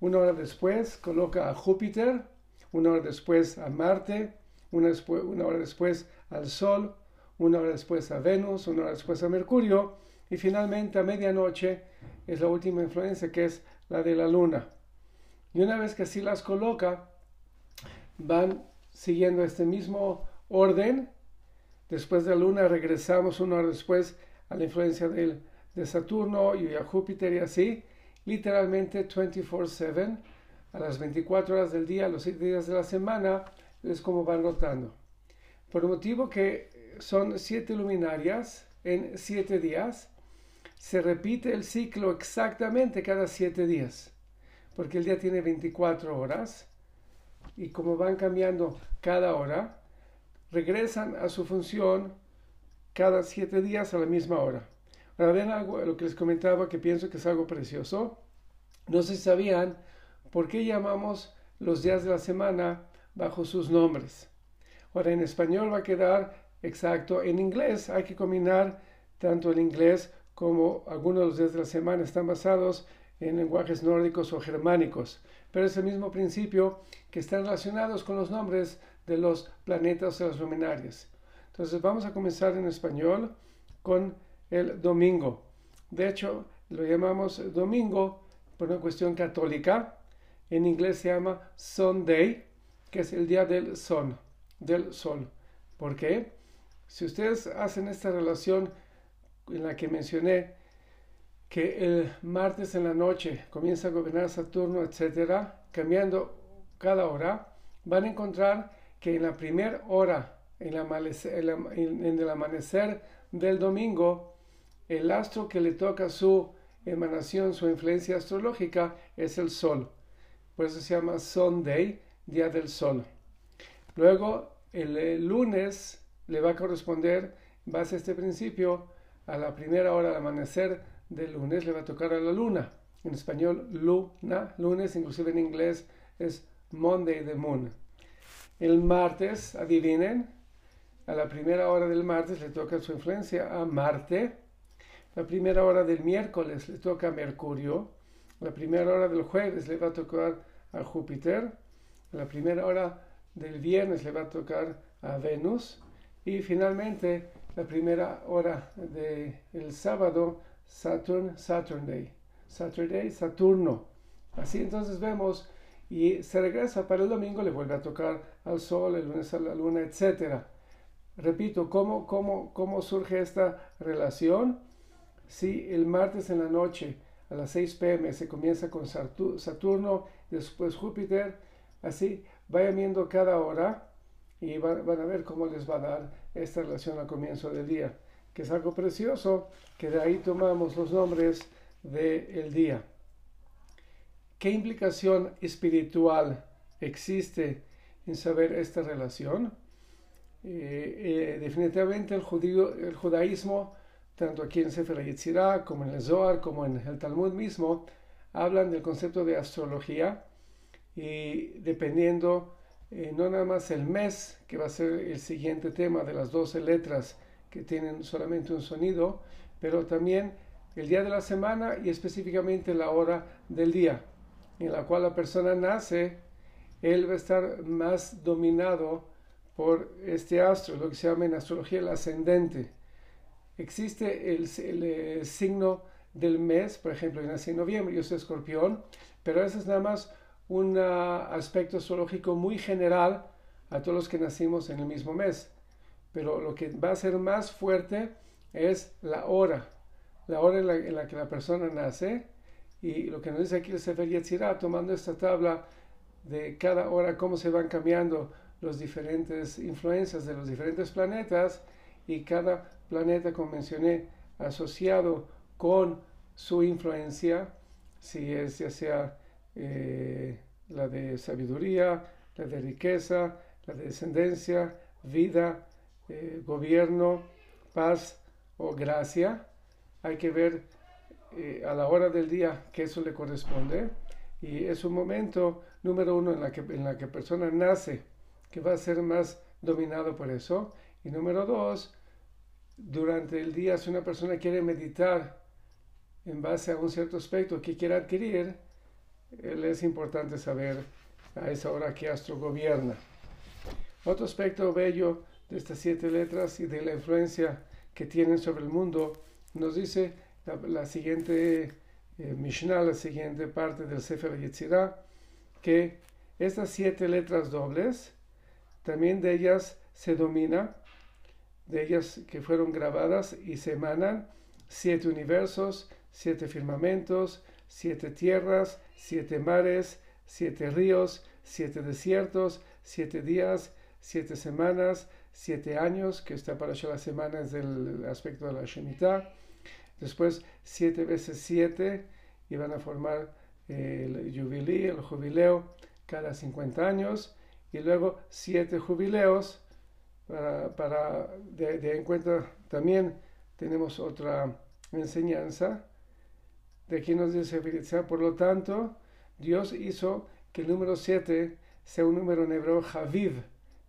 Una hora después coloca a Júpiter, una hora después a Marte, una hora después al Sol, una hora después a Venus, una hora después a Mercurio y finalmente a medianoche es la última influencia que es la de la Luna. Y una vez que así las coloca, van siguiendo este mismo orden. Después de la Luna regresamos una hora después a la influencia de Saturno y a Júpiter y así, literalmente 24/7, a las 24 horas del día, los 7 días de la semana, es como van rotando. Por el motivo que son siete luminarias en siete días, se repite el ciclo exactamente cada siete días, porque el día tiene 24 horas y como van cambiando cada hora, regresan a su función cada siete días a la misma hora. Ahora ven algo, lo que les comentaba que pienso que es algo precioso. No si sabían por qué llamamos los días de la semana bajo sus nombres. Ahora en español va a quedar exacto. En inglés hay que combinar tanto el inglés como algunos de los días de la semana están basados en lenguajes nórdicos o germánicos, pero es el mismo principio que están relacionados con los nombres de los planetas o las luminarias. Entonces vamos a comenzar en español con el domingo. De hecho, lo llamamos domingo por una cuestión católica. En inglés se llama Sunday, que es el día del sol, del sol. ¿Por qué? Si ustedes hacen esta relación en la que mencioné que el martes en la noche comienza a gobernar Saturno, etcétera, cambiando cada hora, van a encontrar que en la primera hora, en, en el amanecer del domingo, el astro que le toca su emanación, su influencia astrológica, es el Sol. Por eso se llama Sunday, día del Sol. Luego, el, lunes le va a corresponder, base a este principio, a la primera hora del amanecer del lunes le va a tocar a la luna. En español, luna, lunes, inclusive en inglés es Monday the Moon. El martes, adivinen, a la primera hora del martes le toca su influencia a Marte. La primera hora del miércoles le toca a Mercurio. La primera hora del jueves le va a tocar a Júpiter. La primera hora del viernes le va a tocar a Venus. Y finalmente la primera hora del el sábado, Saturn, Saturday, Saturday, Saturno. Así entonces vemos y se regresa para el domingo, le vuelve a tocar al sol, el lunes a la luna, etc. Repito, ¿cómo, cómo, cómo surge esta relación? Si el martes en la noche a las 6 pm se comienza con Saturno, después Júpiter, así vayan viendo cada hora y van, van a ver cómo les va a dar esta relación al comienzo del día, que es algo precioso, que de ahí tomamos los nombres del día. ¿Qué implicación espiritual existe en saber esta relación? Eh, eh, definitivamente el, judío, el judaísmo, tanto aquí en Sefer Yetzirah como en el Zohar, como en el Talmud mismo, hablan del concepto de astrología y dependiendo eh, no nada más el mes, que va a ser el siguiente tema de las 12 letras que tienen solamente un sonido, pero también el día de la semana y específicamente la hora del día. en la cual la persona nace, él va a estar más dominado por este astro, lo que se llama en astrología el ascendente. Existe el, eh, signo del mes, por ejemplo, yo nací en noviembre, yo soy escorpión, pero ese es nada más un aspecto astrológico muy general a todos los que nacimos en el mismo mes. Pero lo que va a ser más fuerte es la hora, la hora en la, que la persona nace. Y lo que nos dice aquí el Sefer Yetzirah, tomando esta tabla de cada hora, cómo se van cambiando las diferentes influencias de los diferentes planetas y cada planeta, como mencioné, asociado con su influencia, si es ya sea eh, la de sabiduría, la de riqueza, la de descendencia, vida, eh, gobierno, paz o gracia. Hay que ver eh, a la hora del día que eso le corresponde. Y es un momento, número uno, en la que en la que persona nace, que va a ser más dominado por eso. Y número dos, durante el día, si una persona quiere meditar en base a un cierto aspecto que quiera adquirir, es importante saber a esa hora qué astro gobierna. Otro aspecto bello de estas siete letras y de la influencia que tienen sobre el mundo nos dice la, siguiente eh, Mishnah, la siguiente parte del Sefer Yetzirah, que estas siete letras dobles, también de ellas se domina, de ellas que fueron grabadas y se emanan siete universos, siete firmamentos, siete tierras, siete mares, siete ríos, siete desiertos, siete días, siete semanas, siete años, que está para las semanas del aspecto de la Shemitah. Después siete veces siete y van a formar el jubilí, el jubileo, cada 50 años. Y luego siete jubileos. Para, para de, de en cuenta también tenemos otra enseñanza de aquí nos dice por lo tanto, Dios hizo que el número 7 sea un número en hebreo Javiv.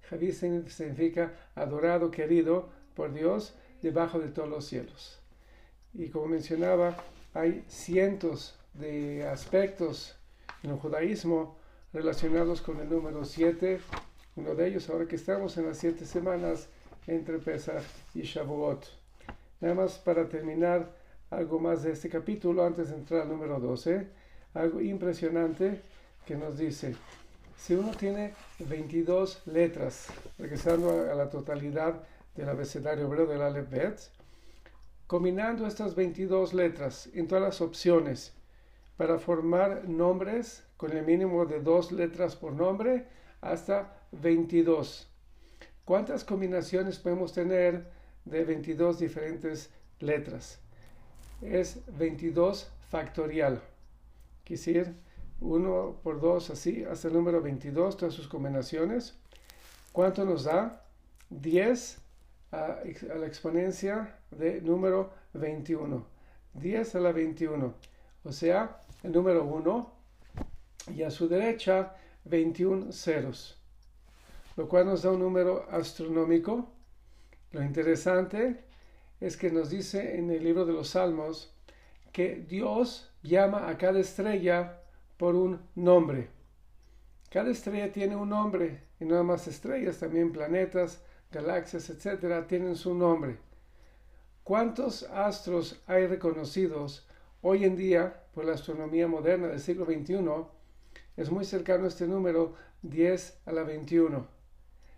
Javiv significa adorado, querido por Dios debajo de todos los cielos. Y como mencionaba, hay cientos de aspectos en el judaísmo relacionados con el número 7. Uno de ellos, ahora que estamos en las siete semanas entre Pesach y Shavuot. Nada más para terminar, algo más de este capítulo antes de entrar al número 12, algo impresionante que nos dice, si uno tiene 22 letras, regresando a, la totalidad del abecedario hebreo del Aleph combinando estas 22 letras en todas las opciones para formar nombres con el mínimo de dos letras por nombre hasta 22. ¿Cuántas combinaciones podemos tener de 22 diferentes letras? Es 22 factorial. Quisiera 1 por 2, así, hasta el número 22, todas sus combinaciones. ¿Cuánto nos da? 10 a, la exponencia de número 21. 10 a la 21. O sea, el número 1 y a su derecha 21 ceros. Lo cual nos da un número astronómico. Lo interesante es que nos dice en el libro de los Salmos que Dios llama a cada estrella por un nombre. Cada estrella tiene un nombre, y no más estrellas, también planetas, galaxias, etcétera, tienen su nombre. ¿Cuántos astros hay reconocidos hoy en día por la astronomía moderna del siglo XXI? Es muy cercano este número 10 a la 21.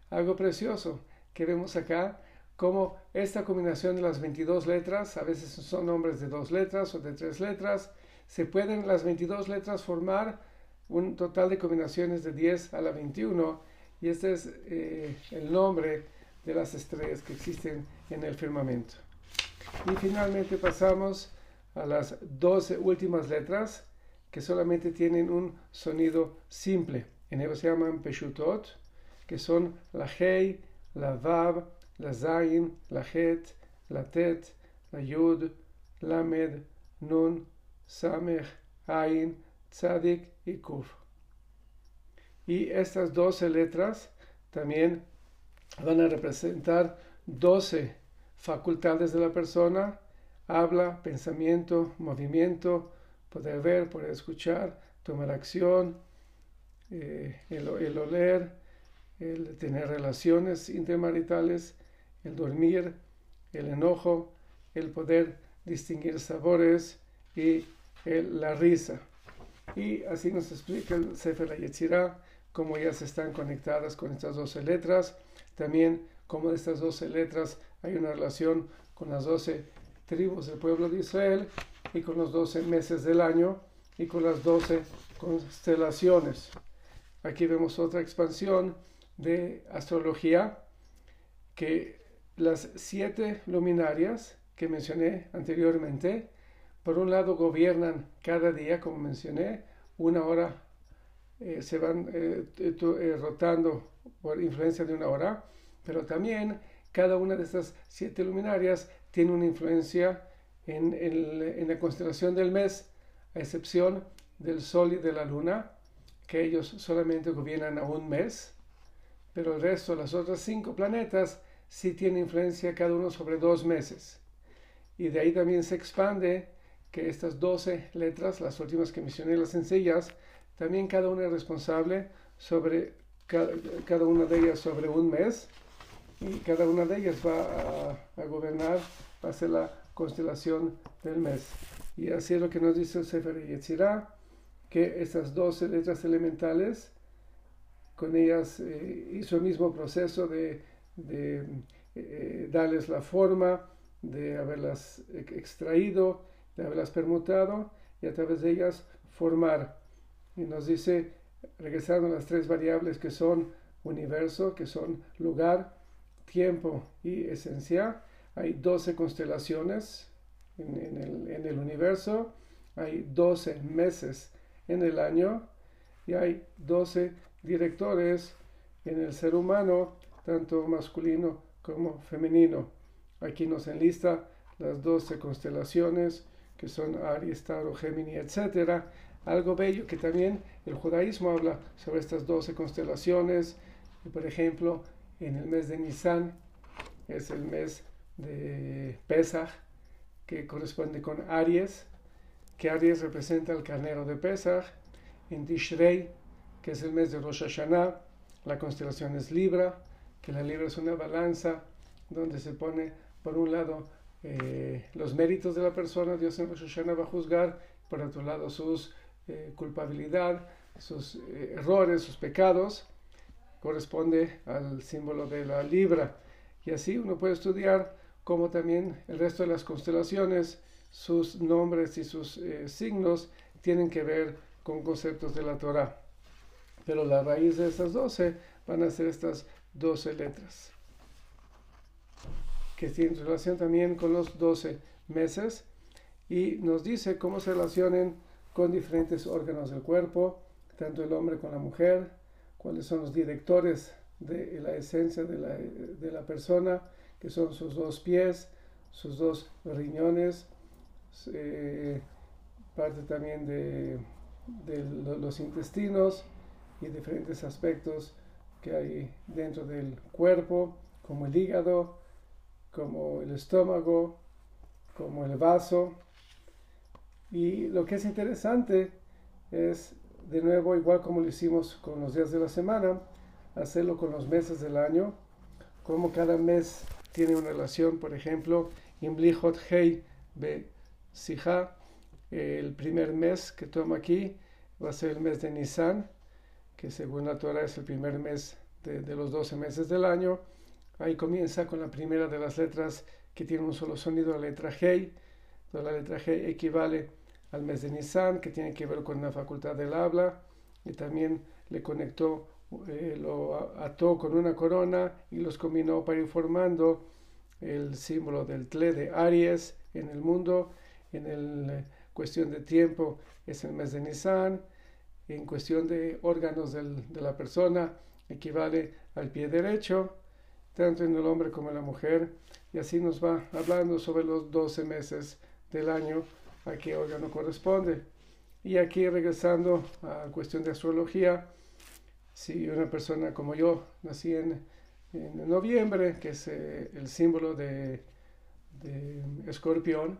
Algo precioso que vemos acá como esta combinación de las 22 letras, a veces son nombres de dos letras o de tres letras, se pueden las 22 letras formar un total de combinaciones de 10 a la 21 y este es eh, el nombre de las estrellas que existen en el firmamento. Y finalmente pasamos a las 12 últimas letras que solamente tienen un sonido simple. En ellos se llaman peshutot, que son la hei, la vav, la Zain, la Het, la Tet, la Yud, Lamed, Nun, Samech, Ain, Tzadik y Kuf. Y estas doce letras también van a representar doce facultades de la persona, habla, pensamiento, movimiento, poder ver, poder escuchar, tomar acción, eh, el, el, oler, el tener relaciones intermaritales, el dormir, el enojo, el poder distinguir sabores y la risa. Y así nos explica el Sefer Yetzirah cómo ellas están conectadas con estas 12 letras. También cómo de estas 12 letras hay una relación con las 12 tribus del pueblo de Israel y con los 12 meses del año y con las 12 constelaciones. Aquí vemos otra expansión de astrología que las siete luminarias que mencioné anteriormente, por un lado gobiernan cada día, como mencioné, una hora eh, se van eh, eh, rotando por influencia de una hora, pero también cada una de estas siete luminarias tiene una influencia en, en la constelación del mes, a excepción del Sol y de la Luna, que ellos solamente gobiernan a un mes, pero el resto, las otras cinco planetas, sí tienen influencia cada uno sobre dos meses. Y de ahí también se expande que estas doce letras, las últimas que mencioné, las sencillas, también cada una es responsable sobre cada, una de ellas sobre un mes y cada una de ellas va a, gobernar, va a ser la constelación del mes. Y así es lo que nos dice el Sefer Yetzirah, que estas doce letras elementales, con ellas eh, hizo el mismo proceso de, eh, darles la forma, de haberlas extraído, de haberlas permutado y a través de ellas formar. Y nos dice, regresando a las tres variables que son universo, que son lugar, tiempo y esencia, hay 12 constelaciones en, el, en el universo, hay 12 meses en el año. Y hay 12 directores en el ser humano, tanto masculino como femenino. Aquí nos enlista las 12 constelaciones que son Aries, Tauro, Géminis, etc. Algo bello que también el judaísmo habla sobre estas 12 constelaciones. Por ejemplo, en el mes de Nisan es el mes de Pesach, que corresponde con Aries, que Aries representa el carnero de Pesach. En Tishrei, que es el mes de Rosh Hashanah, la constelación es Libra, que la Libra es una balanza donde se pone, por un lado, eh, los méritos de la persona, Dios en Rosh Hashanah va a juzgar, por otro lado, sus eh, culpabilidad, sus eh, errores, sus pecados, corresponde al símbolo de la Libra. Y así uno puede estudiar cómo también el resto de las constelaciones, sus nombres y sus signos tienen que ver con conceptos de la Torah. Pero la raíz de estas doce van a ser estas doce letras, que tienen relación también con los doce meses. Y nos dice cómo se relacionan con diferentes órganos del cuerpo, tanto el hombre como la mujer, cuáles son los directores de la esencia de la, de la persona, que son sus dos pies, sus dos riñones, eh, parte también de los intestinos y diferentes aspectos que hay dentro del cuerpo, como el hígado, como el estómago, como el vaso. Y lo que es interesante es, de nuevo, igual como lo hicimos con los días de la semana, hacerlo con los meses del año, como cada mes tiene una relación, por ejemplo, Imblichot Hei Be Sija, el primer mes que toma aquí va a ser el mes de Nisan, que según la Torah es el primer mes de, los 12 meses del año. Ahí comienza con la primera de las letras que tiene un solo sonido, la letra Hei. La letra Hei equivale al mes de Nisan, que tiene que ver con la facultad del habla, y también le conectó, eh, lo ató con una corona y los combinó para ir formando el símbolo del Tle de Aries en el mundo. En el eh, cuestión de tiempo es el mes de Nisan en cuestión de órganos de la persona equivale al pie derecho, tanto en el hombre como en la mujer, y así nos va hablando sobre los 12 meses del año a qué órgano corresponde. Y aquí regresando a cuestión de astrología, si una persona como yo nací en, noviembre, que es eh, el símbolo de, escorpión,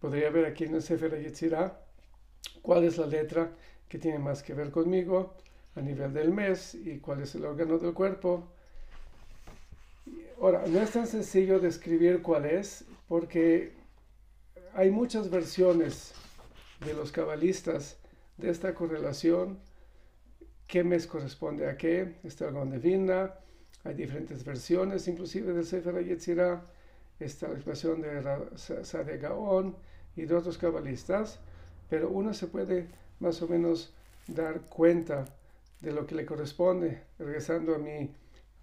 podría ver aquí en el Sefer Yetzirah cuál es la letra que tiene más que ver conmigo a nivel del mes y cuál es el órgano del cuerpo. Ahora, no es tan sencillo describir cuál es porque hay muchas versiones de los cabalistas de esta correlación. ¿Qué mes corresponde a qué? Está el Gondevina, hay diferentes versiones, inclusive del Sefer Yetzirah, está la expresión de Sade Gaon y de otros cabalistas, pero uno se puede más o menos dar cuenta de lo que le corresponde. Regresando a mi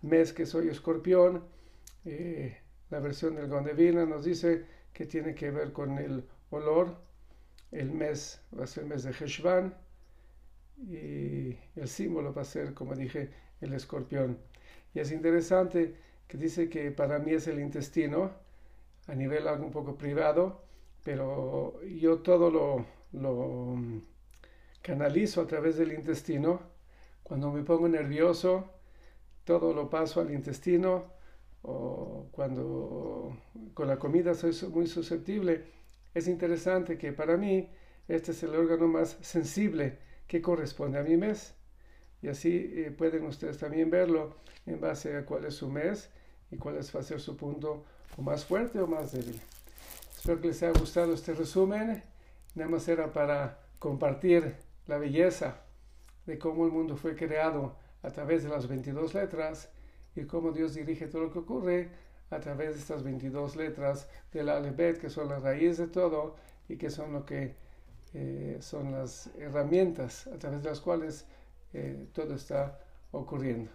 mes que soy escorpión, eh, la versión del Gondevina nos dice que tiene que ver con el olor. El mes va a ser el mes de Heshvan y el símbolo va a ser, como dije, el escorpión. Y es interesante que dice que para mí es el intestino, a nivel algo un poco privado, pero yo todo lo, lo canalizo a través del intestino. Cuando me pongo nervioso, todo lo paso al intestino. O cuando con la comida soy muy susceptible, es interesante que para mí este es el órgano más sensible que corresponde a mi mes. Y así eh, pueden ustedes también verlo en base a cuál es su mes y cuál es, va a ser su punto o más fuerte o más débil. Espero que les haya gustado este resumen. Nada más era para compartir la belleza de cómo el mundo fue creado a través de las 22 letras y cómo Dios dirige todo lo que ocurre a través de estas 22 letras del alfabet que son la raíz de todo y que son lo que eh, son las herramientas a través de las cuales eh, todo está ocurriendo.